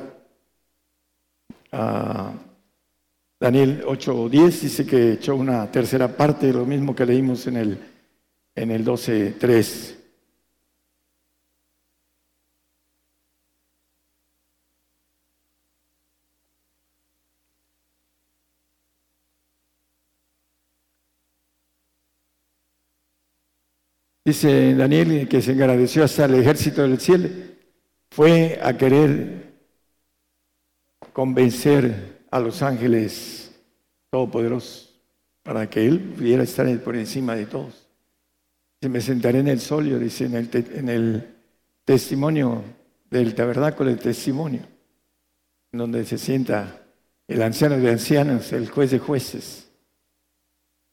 a Daniel 8.10 dice que echó una tercera parte, lo mismo que leímos en el, en el 12.3. Dice Daniel que se agradeció hasta el ejército del cielo. Fue a querer convencer a los ángeles todopoderosos para que él pudiera estar por encima de todos. Se me sentaré en el solio, dice en el, en el testimonio del tabernáculo del testimonio, donde se sienta el anciano de ancianos, el juez de jueces,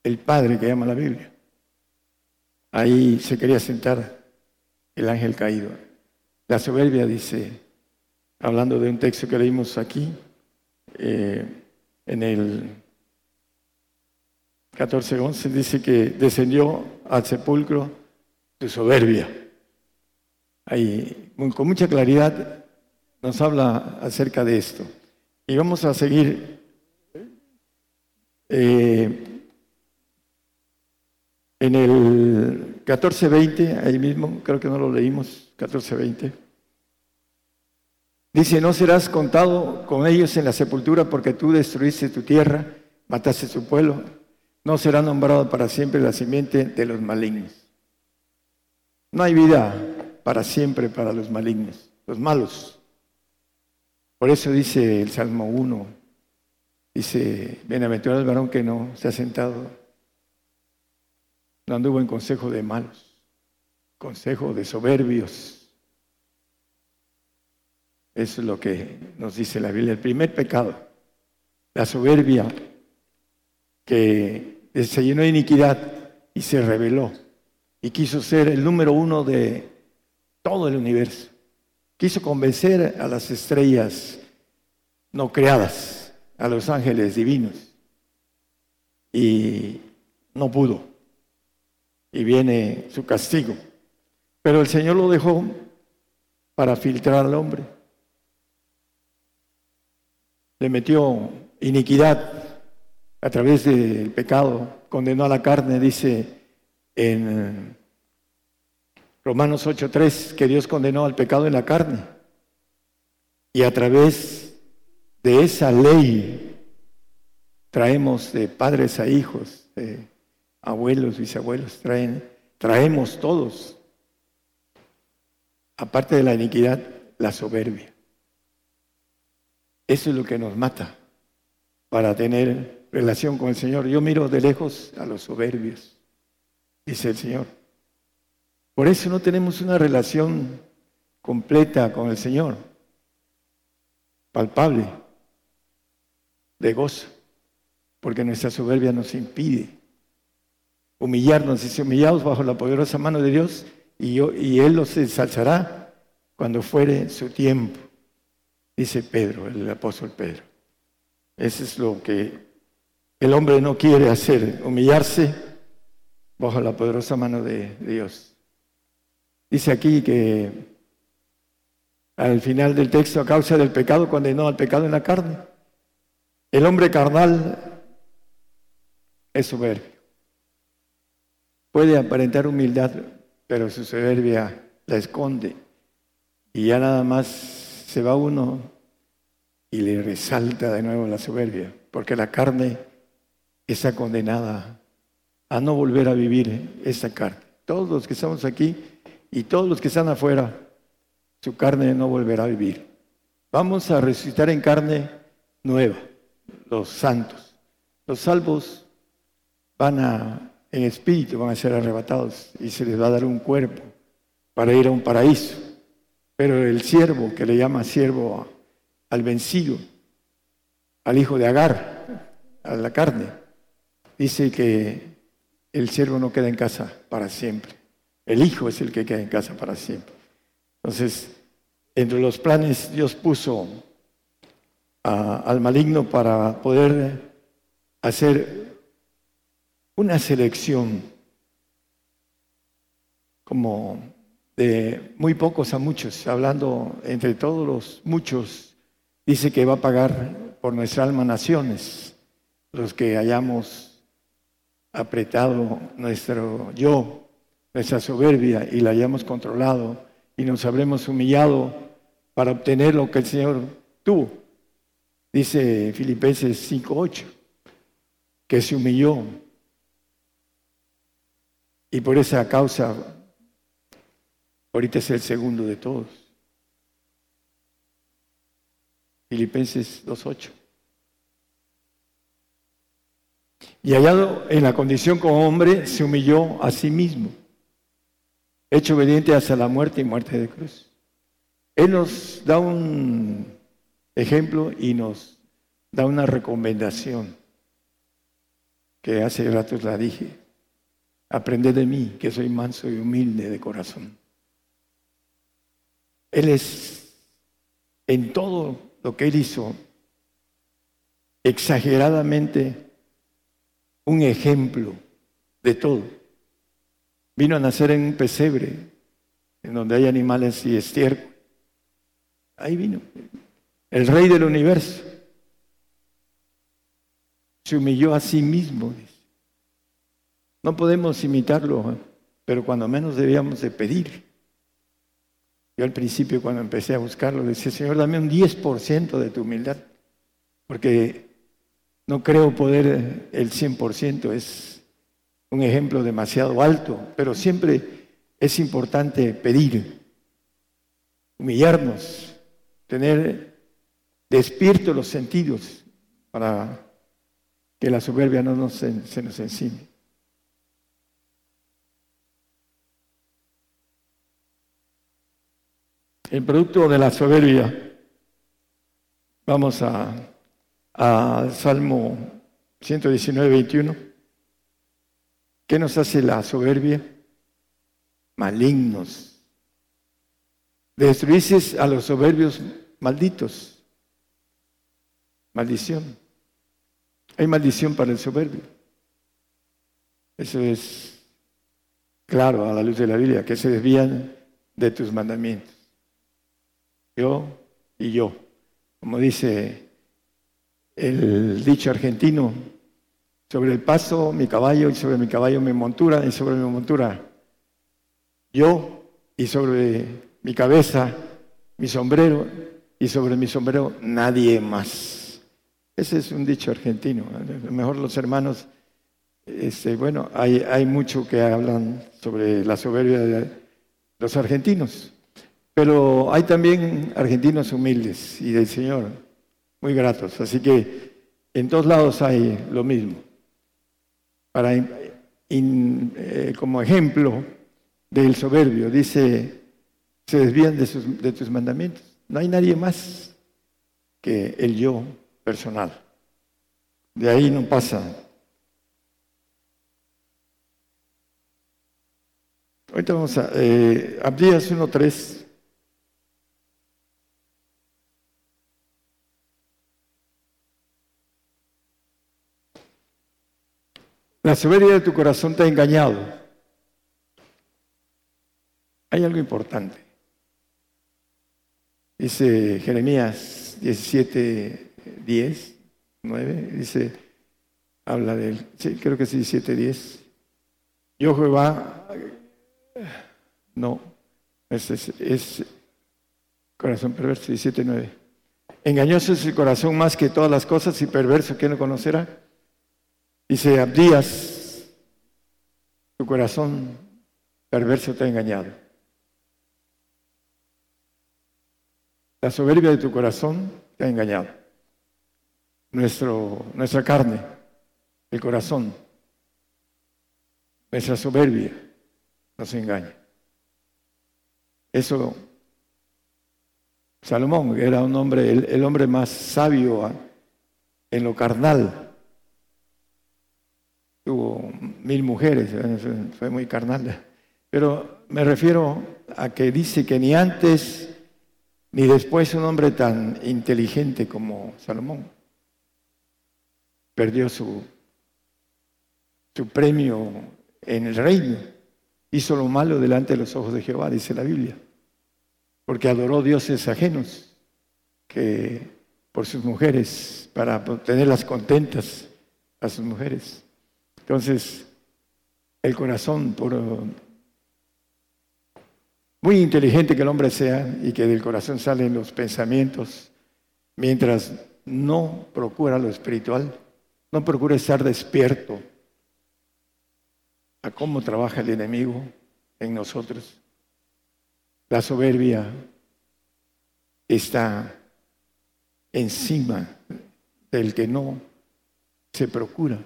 el padre que llama la Biblia. Ahí se quería sentar el ángel caído. La soberbia dice, hablando de un texto que leímos aquí, eh, en el 14.11, dice que descendió al sepulcro de soberbia. Ahí, con mucha claridad, nos habla acerca de esto. Y vamos a seguir eh, en el 14.20, ahí mismo, creo que no lo leímos, 14.20, dice, no serás contado con ellos en la sepultura porque tú destruiste tu tierra, mataste su pueblo, no será nombrado para siempre la simiente de los malignos. No hay vida para siempre para los malignos, los malos. Por eso dice el Salmo 1, dice, bienaventurado el varón que no se ha sentado no anduvo en consejo de malos, consejo de soberbios. Eso es lo que nos dice la Biblia. El primer pecado, la soberbia, que se llenó de iniquidad y se rebeló y quiso ser el número uno de todo el universo. Quiso convencer a las estrellas no creadas, a los ángeles divinos, y no pudo y viene su castigo. Pero el Señor lo dejó para filtrar al hombre. Le metió iniquidad a través del pecado, condenó a la carne, dice en Romanos 8:3 que Dios condenó al pecado en la carne. Y a través de esa ley traemos de padres a hijos, de abuelos, bisabuelos, traen, traemos todos aparte de la iniquidad, la soberbia. Eso es lo que nos mata para tener relación con el Señor. Yo miro de lejos a los soberbios, dice el Señor. Por eso no tenemos una relación completa con el Señor, palpable, de gozo, porque nuestra soberbia nos impide humillarnos. y humillados bajo la poderosa mano de Dios y, y Él los ensalzará cuando fuere su tiempo, dice Pedro, el apóstol Pedro. Eso es lo que el hombre no quiere hacer, humillarse bajo la poderosa mano de Dios. Dice aquí que al final del texto, a causa del pecado, condenó al pecado en la carne. El hombre carnal es soberbio. Puede aparentar humildad, pero su soberbia la esconde. Y ya nada más se va uno y le resalta de nuevo la soberbia, porque la carne está condenada a no volver a vivir esa carne. Todos los que estamos aquí y todos los que están afuera, su carne no volverá a vivir. Vamos a resucitar en carne nueva, los santos. Los salvos van a, en espíritu, van a ser arrebatados y se les va a dar un cuerpo para ir a un paraíso. Pero el siervo, que le llama siervo al vencido, al hijo de Agar, a la carne, dice que el siervo no queda en casa para siempre. El hijo es el que queda en casa para siempre. Entonces, entre los planes Dios puso al maligno para poder hacer una selección como de muy pocos a muchos, hablando entre todos los muchos, dice que va a pagar por nuestra alma naciones, los que hayamos apretado nuestro yo, nuestra soberbia y la hayamos controlado y nos habremos humillado para obtener lo que el Señor tuvo. Dice Filipenses 5.8, que se humilló y por esa causa Ahorita es el segundo de todos. Filipenses 2.8. Y hallado en la condición como hombre, se humilló a sí mismo, hecho obediente hasta la muerte y muerte de cruz. Él nos da un ejemplo y nos da una recomendación que hace rato la dije. Aprended de mí, que soy manso y humilde de corazón. Él es en todo lo que él hizo exageradamente un ejemplo de todo. Vino a nacer en un pesebre, en donde hay animales y estiércol. Ahí vino, el rey del universo. Se humilló a sí mismo. No podemos imitarlo, ¿eh? pero cuando menos debíamos de pedir. Yo al principio cuando empecé a buscarlo decía, Señor, dame un 10% de tu humildad, porque no creo poder el 100%, es un ejemplo demasiado alto, pero siempre es importante pedir, humillarnos, tener despiertos los sentidos para que la soberbia no nos, se nos encime. El producto de la soberbia. Vamos a, Salmo 119, 21. ¿Qué nos hace la soberbia? Malignos. Destruirse a los soberbios malditos. Maldición. Hay maldición para el soberbio. Eso es claro a la luz de la Biblia, que se desvían de tus mandamientos yo y yo. Como dice el dicho argentino, sobre el paso mi caballo y sobre mi caballo mi montura y sobre mi montura yo y sobre mi cabeza mi sombrero y sobre mi sombrero nadie más. Ese es un dicho argentino. A lo mejor los hermanos, este, bueno, hay, hay mucho que hablan sobre la soberbia de los argentinos. Pero hay también argentinos humildes y del Señor, muy gratos. Así que en todos lados hay lo mismo. Para, eh, como ejemplo del soberbio, dice, se desvían de, de tus mandamientos. No hay nadie más que el yo personal. De ahí no pasa Ahorita vamos a eh, Abdías 1.3. La soberbia de tu corazón te ha engañado. Hay algo importante. Dice Jeremías 17, 10, 9, dice, habla de él, sí, creo que sí, 17, 10. Yo Jehová no, es, corazón perverso, 17.9. Engañoso es el corazón más que todas las cosas y perverso, ¿quién lo conocerá? Dice Abdías, tu corazón perverso te ha engañado. La soberbia de tu corazón te ha engañado. Nuestro, nuestra carne, el corazón, nuestra soberbia nos engaña. Eso, Salomón era un hombre, el, hombre más sabio en lo carnal. Tuvo mil mujeres, fue muy carnal. Pero me refiero a que dice que ni antes ni después un hombre tan inteligente como Salomón perdió su, su premio en el reino. Hizo lo malo delante de los ojos de Jehová, dice la Biblia porque adoró dioses ajenos que por sus mujeres, para tenerlas contentas a sus mujeres. Entonces, el corazón, por muy inteligente que el hombre sea y que del corazón salen los pensamientos, mientras no procura lo espiritual, no procura estar despierto a cómo trabaja el enemigo en nosotros, la soberbia está encima del que no se procura,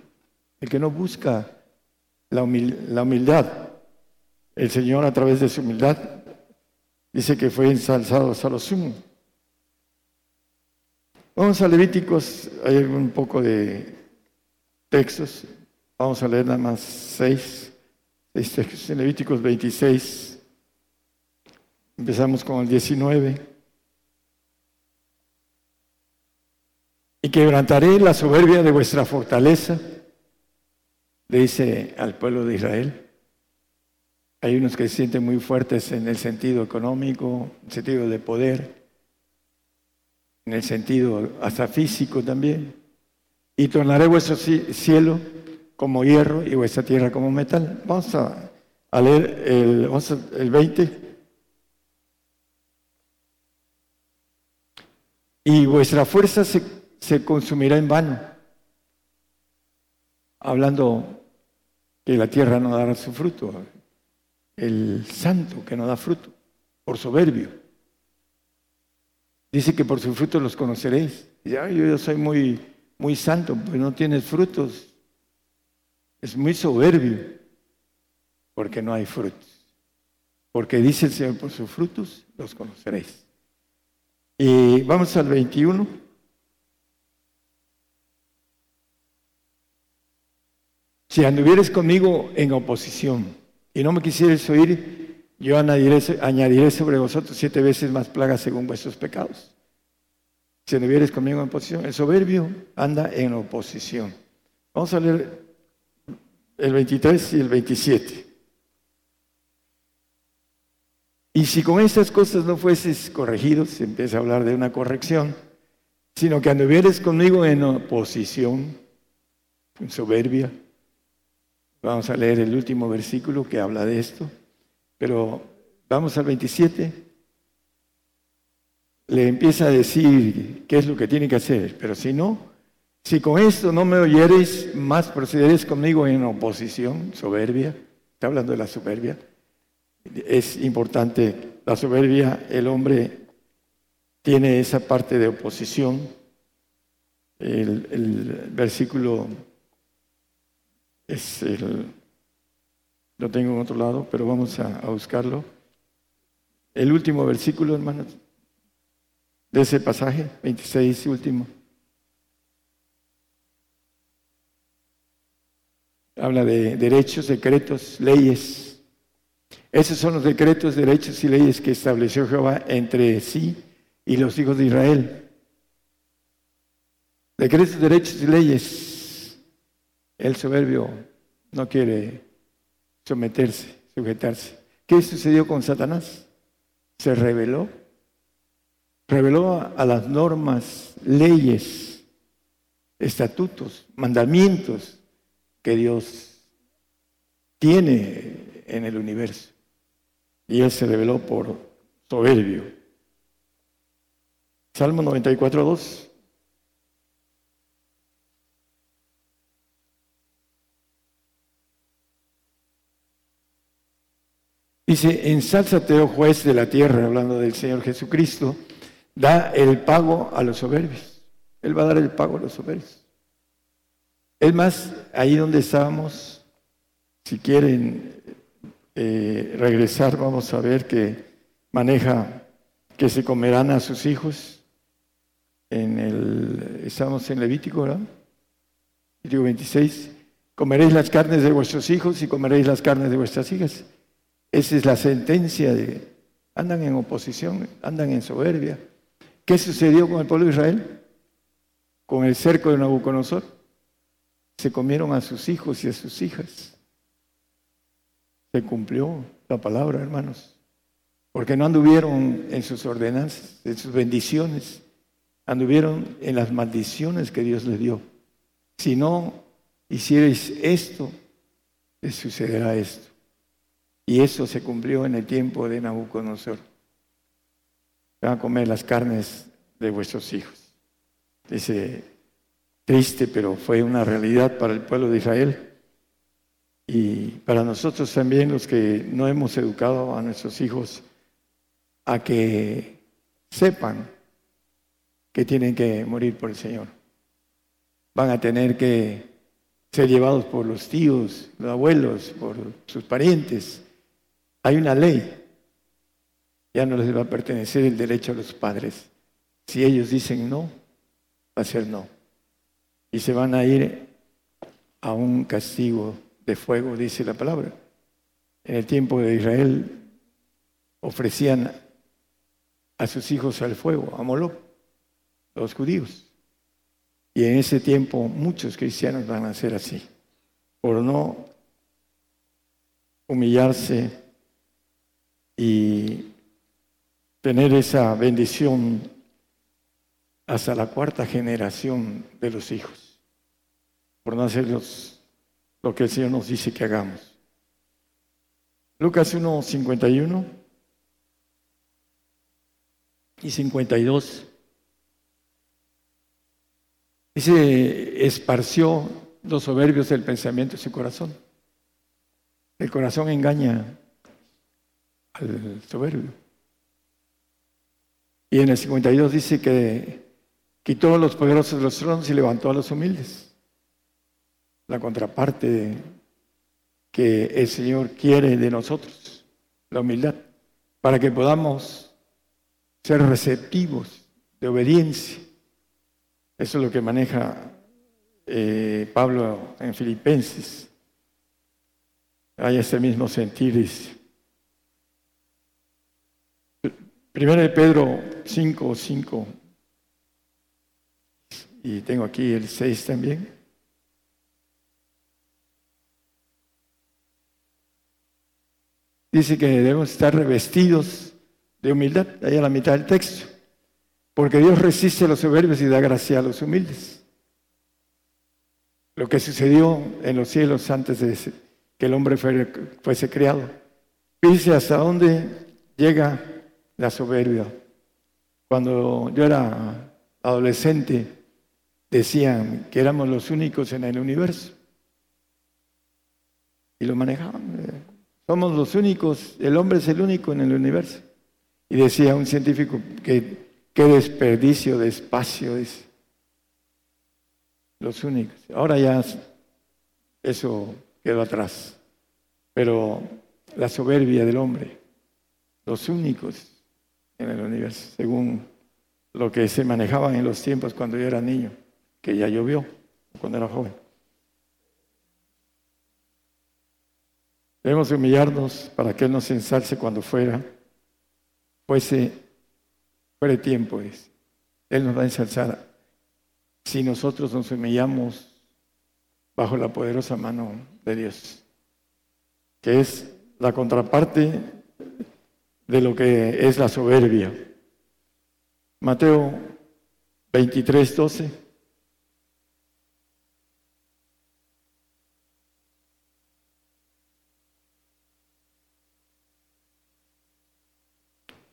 el que no busca la, humildad. El Señor a través de su humildad dice que fue ensalzado hasta lo sumo. Vamos a Levíticos, hay un poco de textos. Vamos a leer nada más seis, seis textos. En Levíticos 26, Empezamos con el 19. Y quebrantaré la soberbia de vuestra fortaleza, le dice al pueblo de Israel. Hay unos que se sienten muy fuertes en el sentido económico, en el sentido de poder, en el sentido hasta físico también. Y tornaré vuestro cielo como hierro y vuestra tierra como metal. Vamos a, leer el, el 20. y vuestra fuerza se, consumirá en vano. Hablando que la tierra no dará su fruto, el santo que no da fruto, por soberbio. Dice que por su fruto los conoceréis. Ya, yo, yo soy muy, muy santo, pues no tienes frutos. Es muy soberbio, porque no hay frutos. Porque dice el Señor, por sus frutos los conoceréis. Y vamos al 21. Si anduvieres conmigo en oposición y no me quisieres oír, yo añadiré, sobre vosotros siete veces más plagas según vuestros pecados. Si anduvieres conmigo en oposición, el soberbio anda en oposición. Vamos a leer el 23 y el 27. Y si con estas cosas no fueses corregido, se empieza a hablar de una corrección, sino que anduvieres conmigo en oposición, en soberbia. Vamos a leer el último versículo que habla de esto, pero vamos al 27. Le empieza a decir qué es lo que tiene que hacer, pero si no, si con esto no me oyeres, más procederéis conmigo en oposición, soberbia. Está hablando de la soberbia es importante La soberbia, el hombre tiene esa parte de oposición. El, versículo es el, lo tengo en otro lado, pero vamos a, buscarlo. El último versículo, hermanos, de ese pasaje, 26 y último. Habla de derechos, decretos, leyes. Esos son los decretos, derechos y leyes que estableció Jehová entre sí y los hijos de Israel. Decretos, derechos y leyes. El soberbio no quiere someterse, sujetarse. ¿Qué sucedió con Satanás? Se rebeló. Reveló a las normas, leyes, estatutos, mandamientos que Dios tiene en el universo. Y él se reveló por soberbio. Salmo 94, 2. Dice, ensálzate, oh juez de la tierra, hablando del Señor Jesucristo, da el pago a los soberbios. Él va a dar el pago a los soberbios. Es más, ahí donde estábamos, si quieren eh, regresar, vamos a ver que maneja que se comerán a sus hijos. En el, estamos en Levítico, ¿verdad? Levítico 26. Comeréis las carnes de vuestros hijos y comeréis las carnes de vuestras hijas. Esa es la sentencia de, andan en oposición, andan en soberbia. ¿Qué sucedió con el pueblo de Israel? Con el cerco de Nabucodonosor se comieron a sus hijos y a sus hijas. Se cumplió la palabra, hermanos, porque no anduvieron en sus ordenanzas, en sus bendiciones, anduvieron en las maldiciones que Dios les dio. Si no hicierais esto, les sucederá esto. Y eso se cumplió en el tiempo de Nabucodonosor. Van a comer las carnes de vuestros hijos. Dice triste, pero fue una realidad para el pueblo de Israel. Y para nosotros también, los que no hemos educado a nuestros hijos a que sepan que tienen que morir por el Señor. Van a tener que ser llevados por los tíos, los abuelos, por sus parientes. Hay una ley. Ya no les va a pertenecer el derecho a los padres. Si ellos dicen no, va a ser no y se van a ir a un castigo de fuego, dice la palabra. En el tiempo de Israel ofrecían a sus hijos al fuego, a Moloch, los judíos. Y en ese tiempo muchos cristianos van a ser así, por no humillarse y tener esa bendición hasta la cuarta generación de los hijos, por no hacer lo que el Señor nos dice que hagamos. Lucas 1, 51 y 52. Dice, esparció los soberbios del pensamiento de su corazón. El corazón engaña al soberbio. Y en el 52 dice que Quitó a los poderosos de los tronos y levantó a los humildes. La contraparte que el Señor quiere de nosotros, la humildad, para que podamos ser receptivos de obediencia. Eso es lo que maneja eh, Pablo en Filipenses. Hay ese mismo sentir. Primero de Pedro 5, 5 y tengo aquí el 6 también. Dice que debemos estar revestidos de humildad, ahí a la mitad del texto, porque Dios resiste a los soberbios y da gracia a los humildes. Lo que sucedió en los cielos antes de que el hombre fuese creado. Dice hasta dónde llega la soberbia. Cuando yo era adolescente, decían que éramos los únicos en el universo. Y lo manejaban. Somos los únicos, el hombre es el único en el universo. Y decía un científico que qué desperdicio de espacio es. Los únicos. Ahora ya eso quedó atrás. Pero la soberbia del hombre, los únicos en el universo, según lo que se manejaba en los tiempos cuando yo era niño, que ya llovió, cuando era joven. Debemos humillarnos para que Él nos ensalce cuando fuera, fuese, fuera tiempo. Es. Él nos va a ensalzar si nosotros nos humillamos bajo la poderosa mano de Dios, que es la contraparte de lo que es la soberbia. Mateo 23, 12.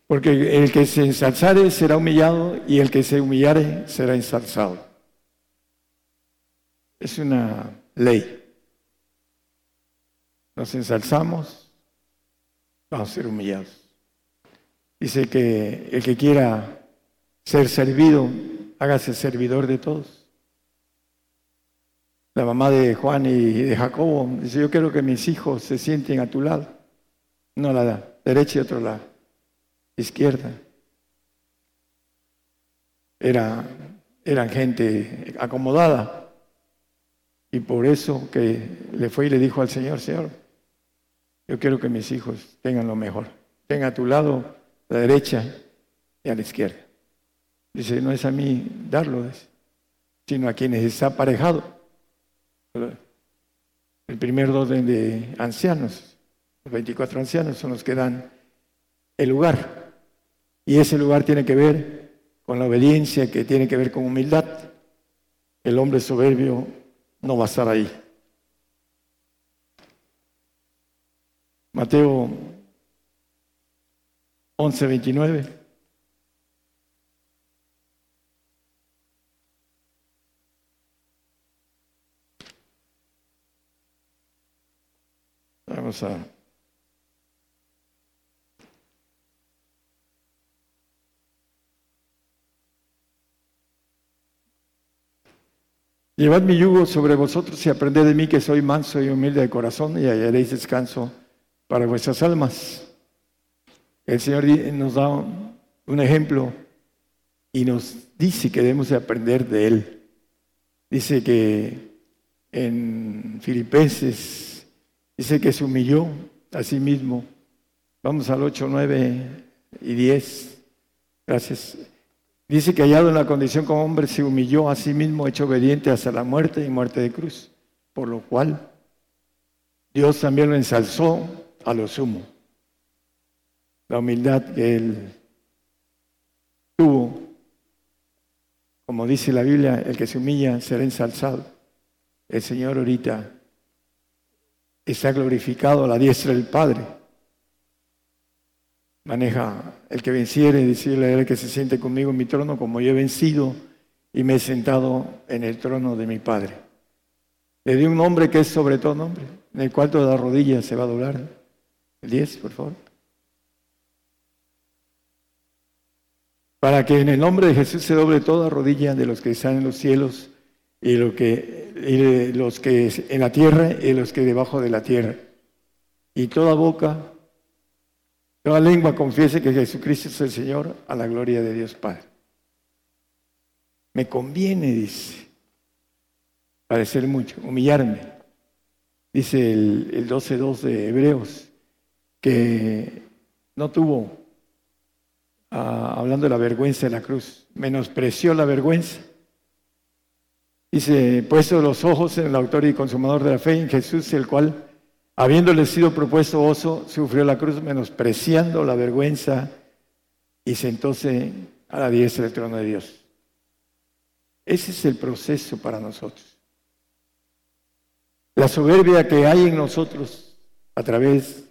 Porque el que se ensalzare será humillado y el que se humillare será ensalzado. Es una ley. Nos ensalzamos, vamos a ser humillados. Dice que el que quiera ser servido, hágase servidor de todos. La mamá de Juan y de Jacobo dice, yo quiero que mis hijos se sienten a tu lado, no a la derecha y otro lado izquierda. Era, eran gente acomodada. Y por eso que le fue y le dijo al Señor, Señor, yo quiero que mis hijos tengan lo mejor. Tengan a tu lado, a la derecha y a la izquierda. Dice, no es a mí darlo, sino a quienes está aparejado. El primer orden de ancianos, los 24 ancianos son los que dan el lugar. Y ese lugar tiene que ver con la obediencia, que tiene que ver con humildad. El hombre soberbio no va a estar ahí. Mateo 11, 29. Vamos a Llevad mi yugo sobre vosotros y aprended de mí que soy manso y humilde de corazón y hallaréis descanso para vuestras almas. El Señor nos da un ejemplo y nos dice que debemos de aprender de Él. Dice que en Filipenses dice que se humilló a sí mismo. Vamos al 8, 9 y 10. Gracias. Dice que hallado en la condición como hombre se humilló a sí mismo, hecho obediente hasta la muerte y muerte de cruz, por lo cual Dios también lo ensalzó a lo sumo. La humildad que él tuvo, como dice la Biblia, el que se humilla será ensalzado. El Señor ahorita está glorificado a la diestra del Padre maneja el que venciere, decirle a él que se siente conmigo en mi trono como yo he vencido y me he sentado en el trono de mi Padre. Le di un nombre que es sobre todo nombre, en el cual toda rodilla se va a doblar. El 10, por favor. Para que en el nombre de Jesús se doble toda rodilla de los que están en los cielos y, y los que en la tierra y los que debajo de la tierra. Y toda boca Toda lengua confiese que Jesucristo es el Señor a la gloria de Dios Padre. Me conviene, dice, parecer mucho, humillarme. Dice el, el 12.2 de Hebreos, que no tuvo, ah, hablando de la vergüenza de la cruz, menospreció la vergüenza. Dice, puesto los ojos en el autor y consumador de la fe, en Jesús, el cual Habiéndole sido propuesto oso, sufrió la cruz menospreciando la vergüenza y sentóse a la diestra del trono de Dios. Ese es el proceso para nosotros. La soberbia que hay en nosotros a través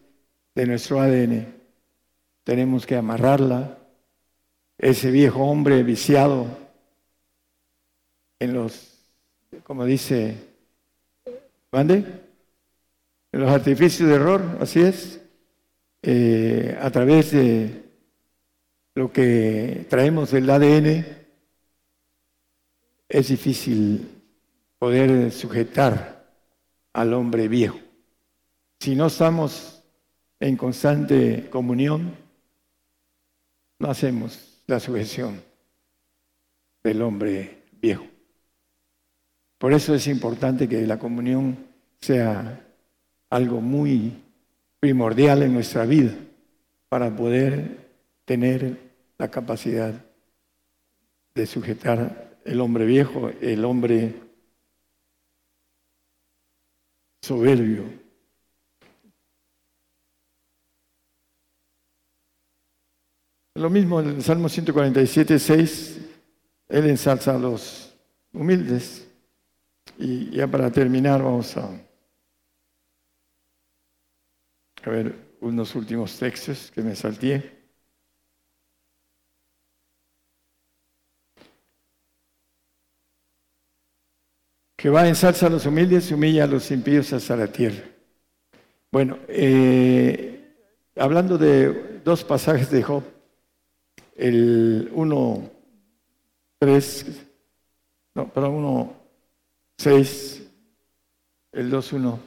de nuestro ADN, tenemos que amarrarla. Ese viejo hombre viciado en los, como dice, ¿mande? en los artificios de error, así es, eh, a través de lo que traemos del ADN, es difícil poder sujetar al hombre viejo. Si no estamos en constante comunión, no hacemos la sujeción del hombre viejo. Por eso es importante que la comunión sea algo muy primordial en nuestra vida para poder tener la capacidad de sujetar el hombre viejo, el hombre soberbio. Lo mismo en el Salmo 147, 6, él ensalza a los humildes. Y ya para terminar vamos a, ver unos últimos textos que me salté. Jehová ensalza a los humildes y humilla a los impíos hasta la tierra. Bueno, eh, hablando de dos pasajes de Job, el 1, 3, no, perdón, 1, 6, el 2, 1.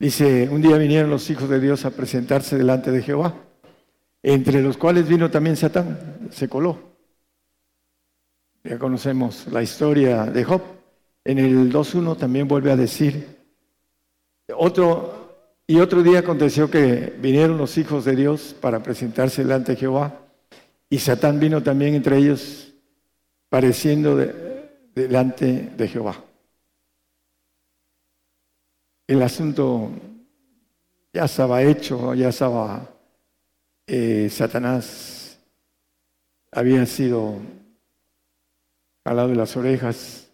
Dice, un día vinieron los hijos de Dios a presentarse delante de Jehová, entre los cuales vino también Satán, se coló. Ya conocemos la historia de Job. En el 2.1 también vuelve a decir, otro, y otro día aconteció que vinieron los hijos de Dios para presentarse delante de Jehová, y Satán vino también entre ellos, pareciendo delante de Jehová. El asunto ya estaba hecho, ya estaba, eh, Satanás había sido al lado de las orejas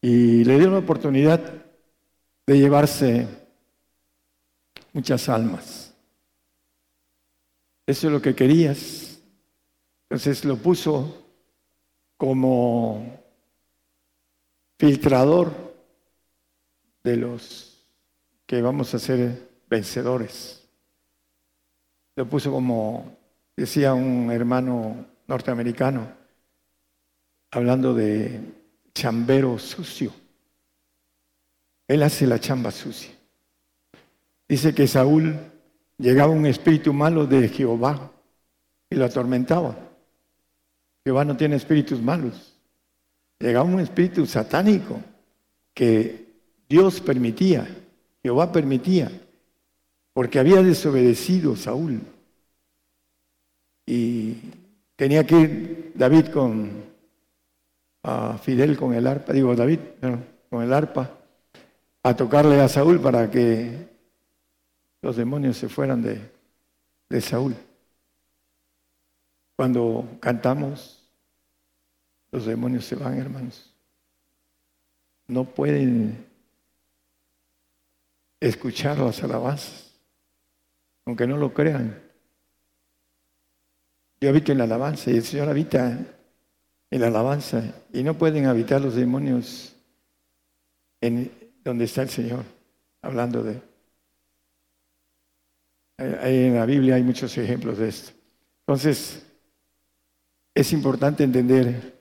y le dio la oportunidad de llevarse muchas almas. Eso es lo que querías. Entonces lo puso como filtrador de los que vamos a ser vencedores. Lo puso como, decía un hermano norteamericano, hablando de chambero sucio. Él hace la chamba sucia. Dice que Saúl llegaba un espíritu malo de Jehová y lo atormentaba. Jehová no tiene espíritus malos. Llegaba un espíritu satánico que Dios permitía, Jehová permitía, porque había desobedecido Saúl. Y tenía que ir David con a Fidel con el arpa, digo David, con el arpa, a tocarle a Saúl para que los demonios se fueran de, de Saúl. Cuando cantamos, los demonios se van, hermanos. No pueden escuchar las alabanzas, aunque no lo crean. Yo habito en la alabanza y el Señor habita en la alabanza y no pueden habitar los demonios en donde está el Señor, hablando de... En la Biblia hay muchos ejemplos de esto. Entonces, es importante entender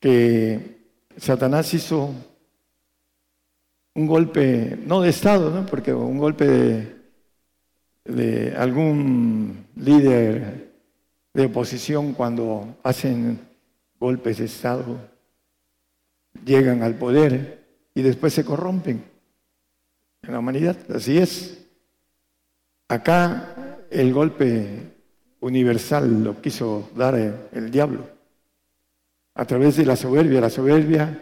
que Satanás hizo un golpe, no de Estado, ¿no? porque un golpe de, de algún líder de oposición cuando hacen golpes de Estado, llegan al poder y después se corrompen en la humanidad. Así es. Acá el golpe universal lo quiso dar el, diablo a través de la soberbia. La soberbia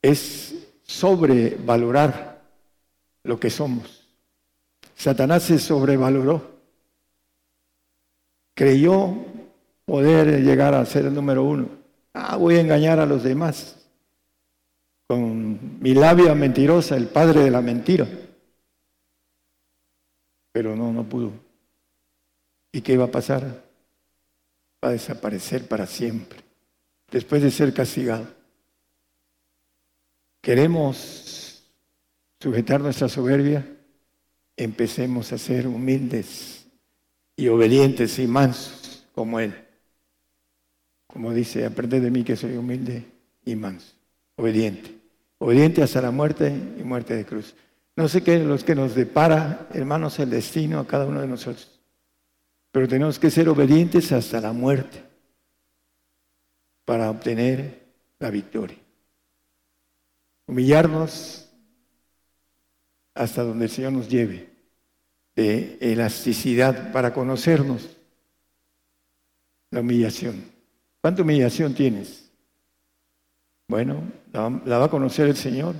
es sobrevalorar lo que somos. Satanás se sobrevaloró. Creyó poder llegar a ser el número uno. Ah, voy a engañar a los demás con mi labia mentirosa, el padre de la mentira. Pero no, no pudo. ¿Y qué iba a pasar? Va a desaparecer para siempre, después de ser castigado. Queremos sujetar nuestra soberbia, empecemos a ser humildes y obedientes y mansos como Él. Como dice, aprende de mí que soy humilde y manso, obediente. Obediente hasta la muerte y muerte de cruz. No sé qué es lo que nos depara, hermanos, el destino a cada uno de nosotros. Pero tenemos que ser obedientes hasta la muerte para obtener la victoria. Humillarnos hasta donde el Señor nos lleve, de elasticidad para conocernos. La humillación. ¿Cuánta humillación tienes? Bueno, la, va a conocer el Señor.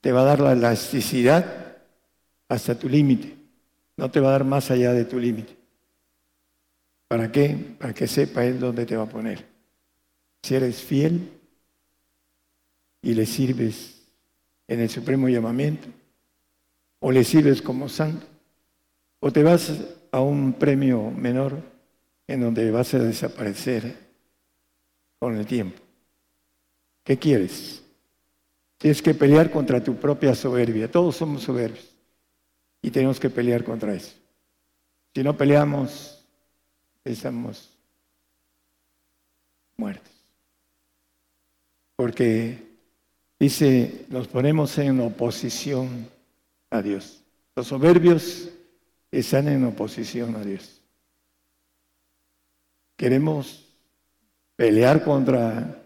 Te va a dar la elasticidad hasta tu límite. No te va a dar más allá de tu límite. ¿Para qué? Para que sepa Él dónde te va a poner. Si eres fiel y le sirves en el supremo llamamiento, o le sirves como santo, o te vas a un premio menor en donde vas a desaparecer con el tiempo. ¿Qué quieres? Tienes que pelear contra tu propia soberbia. Todos somos soberbios y tenemos que pelear contra eso. Si no peleamos, estamos muertos. Porque dice, nos ponemos en oposición a Dios. Los soberbios están en oposición a Dios. Queremos pelear contra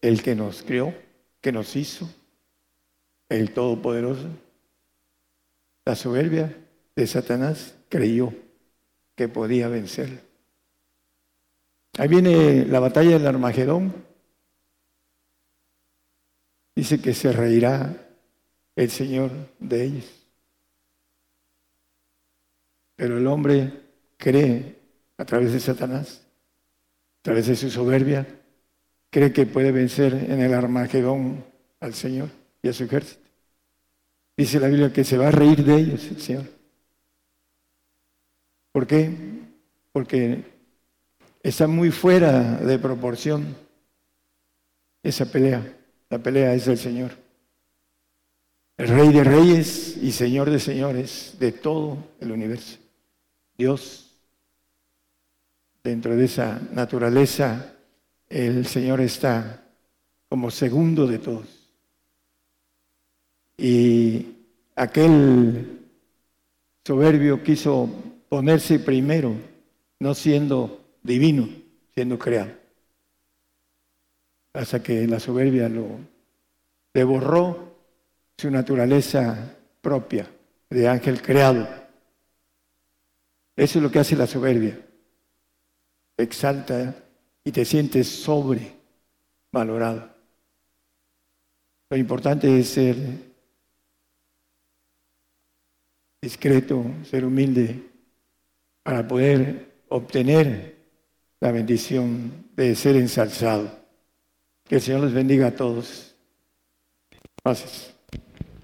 el que nos creó, que nos hizo, el Todopoderoso. La soberbia de Satanás creyó que podía vencer. Ahí viene la batalla del Armagedón. Dice que se reirá el Señor de ellos. Pero el hombre cree a través de Satanás, a través de su soberbia, cree que puede vencer en el Armagedón al Señor y a su ejército. Dice la Biblia que se va a reír de ellos el Señor. ¿Por qué? Porque está muy fuera de proporción esa pelea. La pelea es del Señor el Rey de Reyes y Señor de Señores de todo el universo. Dios, dentro de esa naturaleza, el Señor está como segundo de todos. Y aquel soberbio quiso ponerse primero, no siendo divino, siendo creado. Hasta que la soberbia lo devorró su naturaleza propia de ángel creado. Eso es lo que hace la soberbia. Exalta y te sientes sobrevalorado. Lo importante es ser discreto, ser humilde, para poder obtener la bendición de ser ensalzado. Que el Señor les bendiga a todos. Gracias.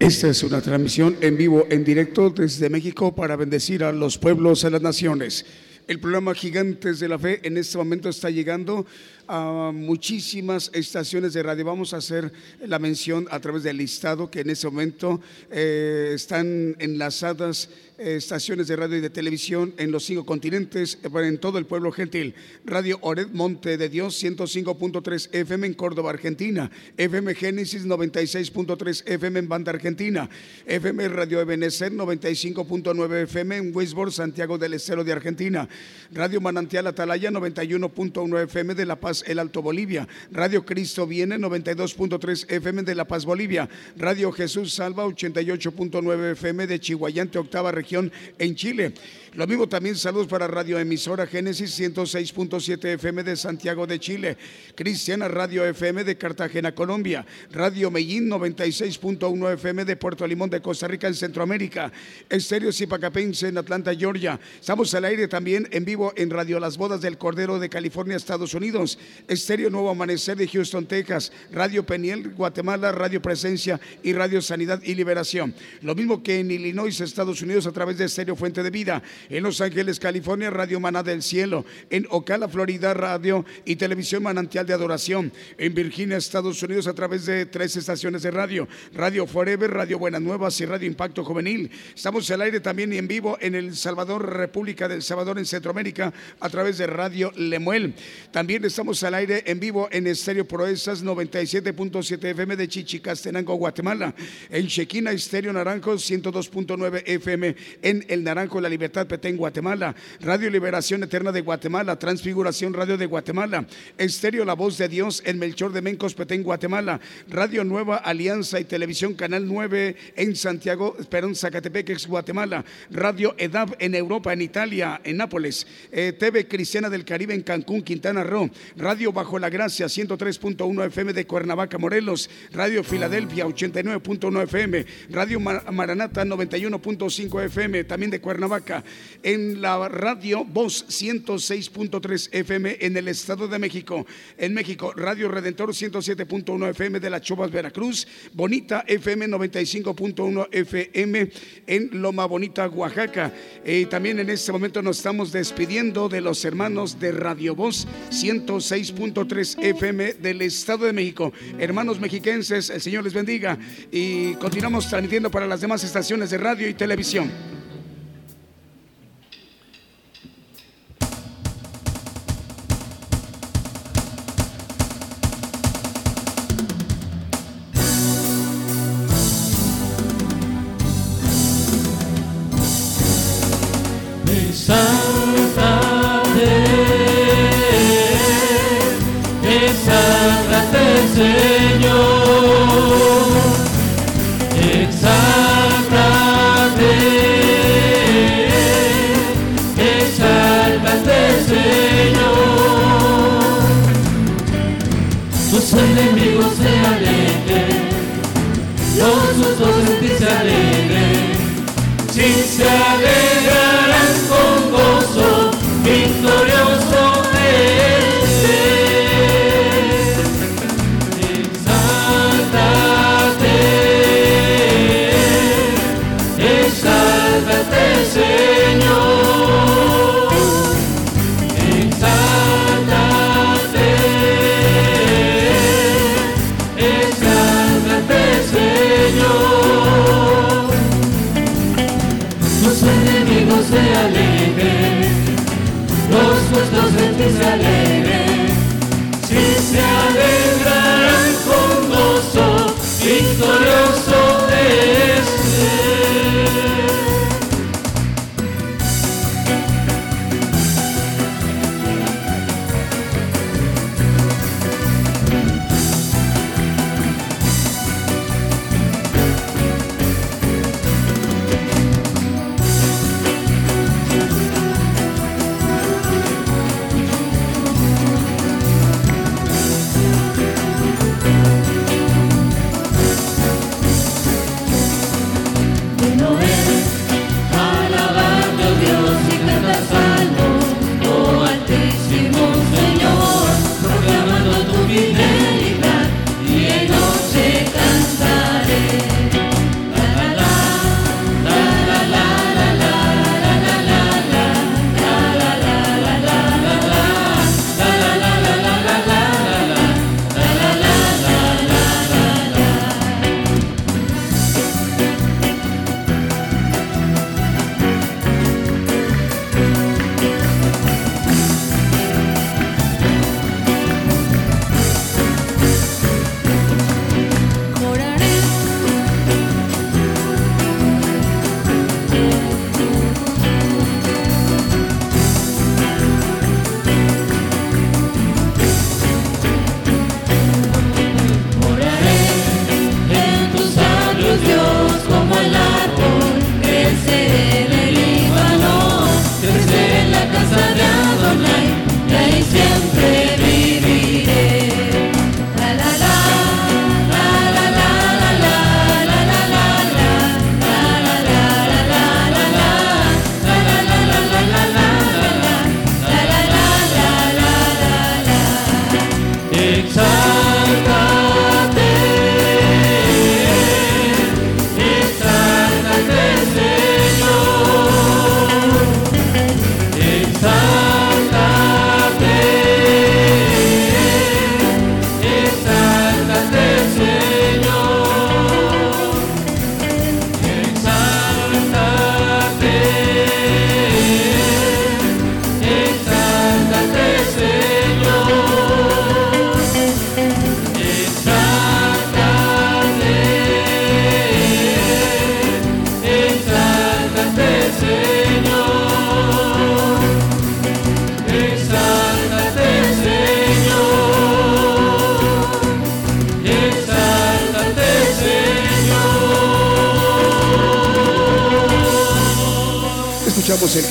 Esta es una transmisión en vivo, en directo desde México para bendecir a los pueblos, a las naciones. El programa Gigantes de la Fe en este momento está llegando a muchísimas estaciones de radio. Vamos a hacer la mención a través del listado que en este momento eh, están enlazadas eh, estaciones de radio y de televisión en los cinco continentes, eh, en todo el pueblo gentil. Radio Ored Monte de Dios 105.3 FM en Córdoba, Argentina. FM Génesis 96.3 FM en Banda Argentina. FM Radio Ebenezer 95.9 FM en Wisborne, Santiago del Estero de Argentina. Radio Manantial Atalaya 91.1 FM de La Paz, El Alto Bolivia. Radio Cristo Viene 92.3 FM de La Paz, Bolivia. Radio Jesús Salva 88.9 FM de Chihuayante, octava región en Chile. Lo mismo también saludos para Radio Emisora Génesis 106.7 FM de Santiago de Chile, Cristiana Radio FM de Cartagena, Colombia, Radio Medellín 96.1 FM de Puerto Limón de Costa Rica en Centroamérica, Estéreo Zipacapense en Atlanta, Georgia. Estamos al aire también en vivo en Radio Las Bodas del Cordero de California, Estados Unidos, Estéreo Nuevo Amanecer de Houston, Texas, Radio Peniel, Guatemala, Radio Presencia y Radio Sanidad y Liberación. Lo mismo que en Illinois, Estados Unidos, a través de Estéreo Fuente de Vida. En Los Ángeles, California, Radio Maná del Cielo. En Ocala, Florida, Radio y Televisión Manantial de Adoración. En Virginia, Estados Unidos, a través de tres estaciones de radio. Radio Forever, Radio Buenas Nuevas y Radio Impacto Juvenil. Estamos al aire también y en vivo en El Salvador, República del Salvador, en Centroamérica, a través de Radio Lemuel. También estamos al aire en vivo en Estéreo Proezas 97.7 FM de Chichicastenango, Guatemala. En Chequina, Estéreo Naranjo 102.9 FM. En El Naranjo, La Libertad, Petén, Guatemala. Radio Liberación Eterna de Guatemala. Transfiguración Radio de Guatemala. Estéreo La Voz de Dios en Melchor de Mencos, Petén, Guatemala. Radio Nueva Alianza y Televisión Canal 9 en Santiago, Perón, Zacatepec, Guatemala. Radio EDAP en Europa, en Italia, en Nápoles. Eh, TV Cristiana del Caribe en Cancún, Quintana Roo. Radio Bajo la Gracia, 103.1 FM de Cuernavaca, Morelos. Radio Filadelfia, 89.1 FM. Radio Maranata, 91.5 FM, también de Cuernavaca. En la radio Voz, 106.3 FM en el Estado de México. En México, Radio Redentor, 107.1 FM de Las Chobas, Veracruz. Bonita FM, 95.1 FM en Loma Bonita, Oaxaca. Y también en este momento nos estamos despidiendo de los hermanos de Radio Voz 106.3 FM del Estado de México. Hermanos mexiquenses, el Señor les bendiga y continuamos transmitiendo para las demás estaciones de radio y televisión.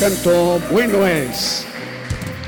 Canto Bueno es.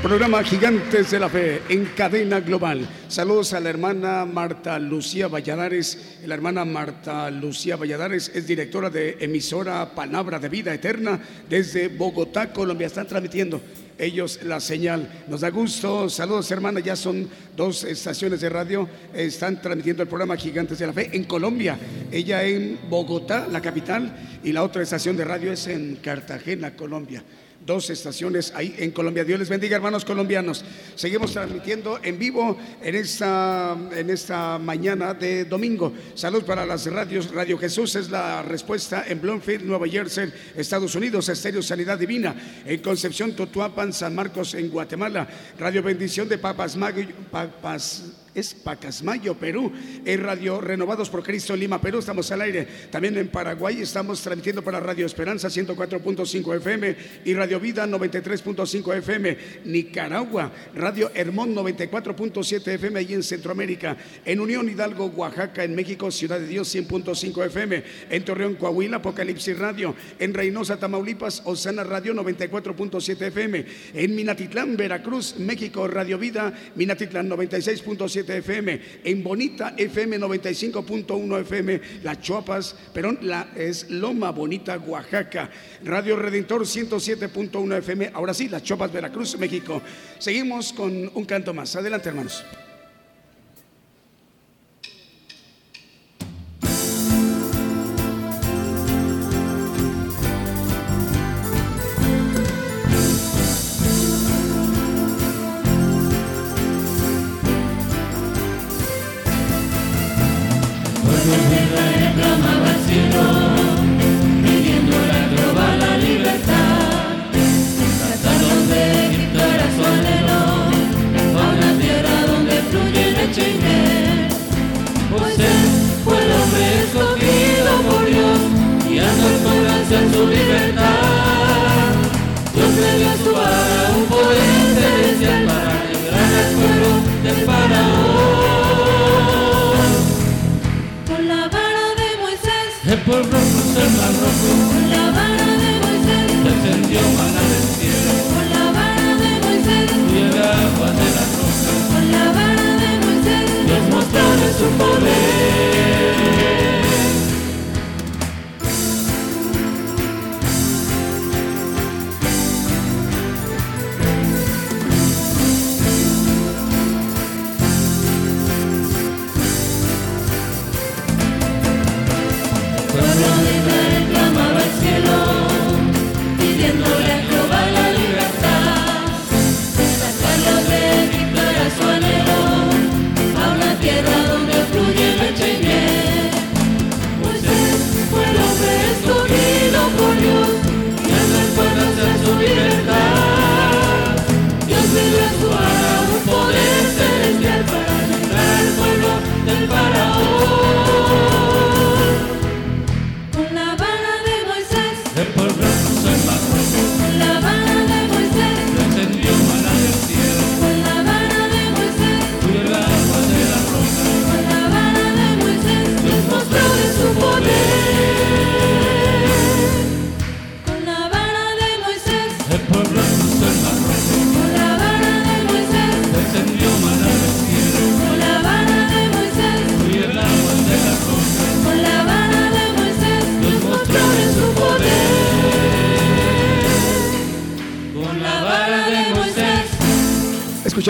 Programa Gigantes de la Fe en cadena global. Saludos a la hermana Marta Lucía Valladares. La hermana Marta Lucía Valladares es directora de emisora Palabra de Vida Eterna desde Bogotá, Colombia. Están transmitiendo ellos la señal. Nos da gusto. Saludos, hermana. Ya son dos estaciones de radio. Están transmitiendo el programa Gigantes de la Fe en Colombia. Ella en Bogotá, la capital, y la otra estación de radio es en Cartagena, Colombia dos estaciones ahí en Colombia. Dios les bendiga, hermanos colombianos. Seguimos transmitiendo en vivo en esta, en esta mañana de domingo. Salud para las radios. Radio Jesús es la respuesta en Bloomfield, Nueva Jersey, Estados Unidos. Estéreo Sanidad Divina en Concepción, Totuapan, San Marcos en Guatemala. Radio Bendición de Papas Mago, Papas es Pacasmayo, Perú. En Radio Renovados por Cristo, Lima, Perú. Estamos al aire. También en Paraguay estamos transmitiendo para Radio Esperanza 104.5 FM y Radio Vida 93.5 FM. Nicaragua, Radio Hermón 94.7 FM y en Centroamérica. En Unión Hidalgo, Oaxaca, en México, Ciudad de Dios 100.5 FM. En Torreón, Coahuila, Apocalipsis Radio. En Reynosa, Tamaulipas, Osana Radio 94.7 FM. En Minatitlán, Veracruz, México, Radio Vida, Minatitlán 96.7 FM, en Bonita FM 95.1 FM, La Chuapas, pero la, es Loma Bonita, Oaxaca, Radio Redentor 107.1 FM, ahora sí, La Chuapas, Veracruz, México. Seguimos con un canto más. Adelante, hermanos.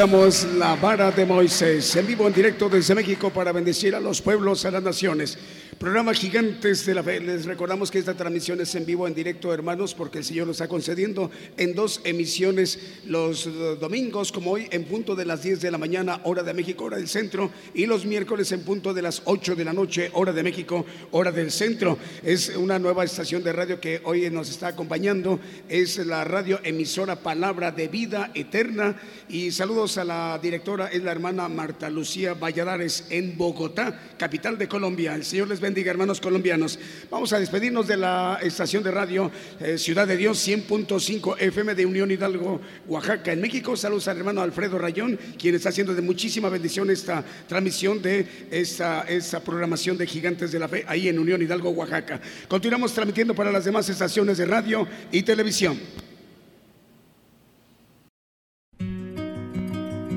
La vara de Moisés en vivo en directo desde México para bendecir a los pueblos, a las naciones. Programa Gigantes de la Fe. Les recordamos que esta transmisión es en vivo, en directo, hermanos, porque el Señor nos está concediendo en dos emisiones los domingos, como hoy, en punto de las 10 de la mañana, hora de México, hora del centro, y los miércoles en punto de las 8 de la noche, hora de México, hora del centro. Es una nueva estación de radio que hoy nos está acompañando. Es la radio emisora Palabra de Vida Eterna. Y saludos a la directora, es la hermana Marta Lucía Valladares en Bogotá, capital de Colombia. El Señor les bendiga bendiga, hermanos colombianos. Vamos a despedirnos de la estación de radio eh, Ciudad de Dios 100.5 FM de Unión Hidalgo, Oaxaca, en México. Saludos al hermano Alfredo Rayón, quien está haciendo de muchísima bendición esta transmisión de esta, esta programación de Gigantes de la Fe ahí en Unión Hidalgo, Oaxaca. Continuamos transmitiendo para las demás estaciones de radio y televisión.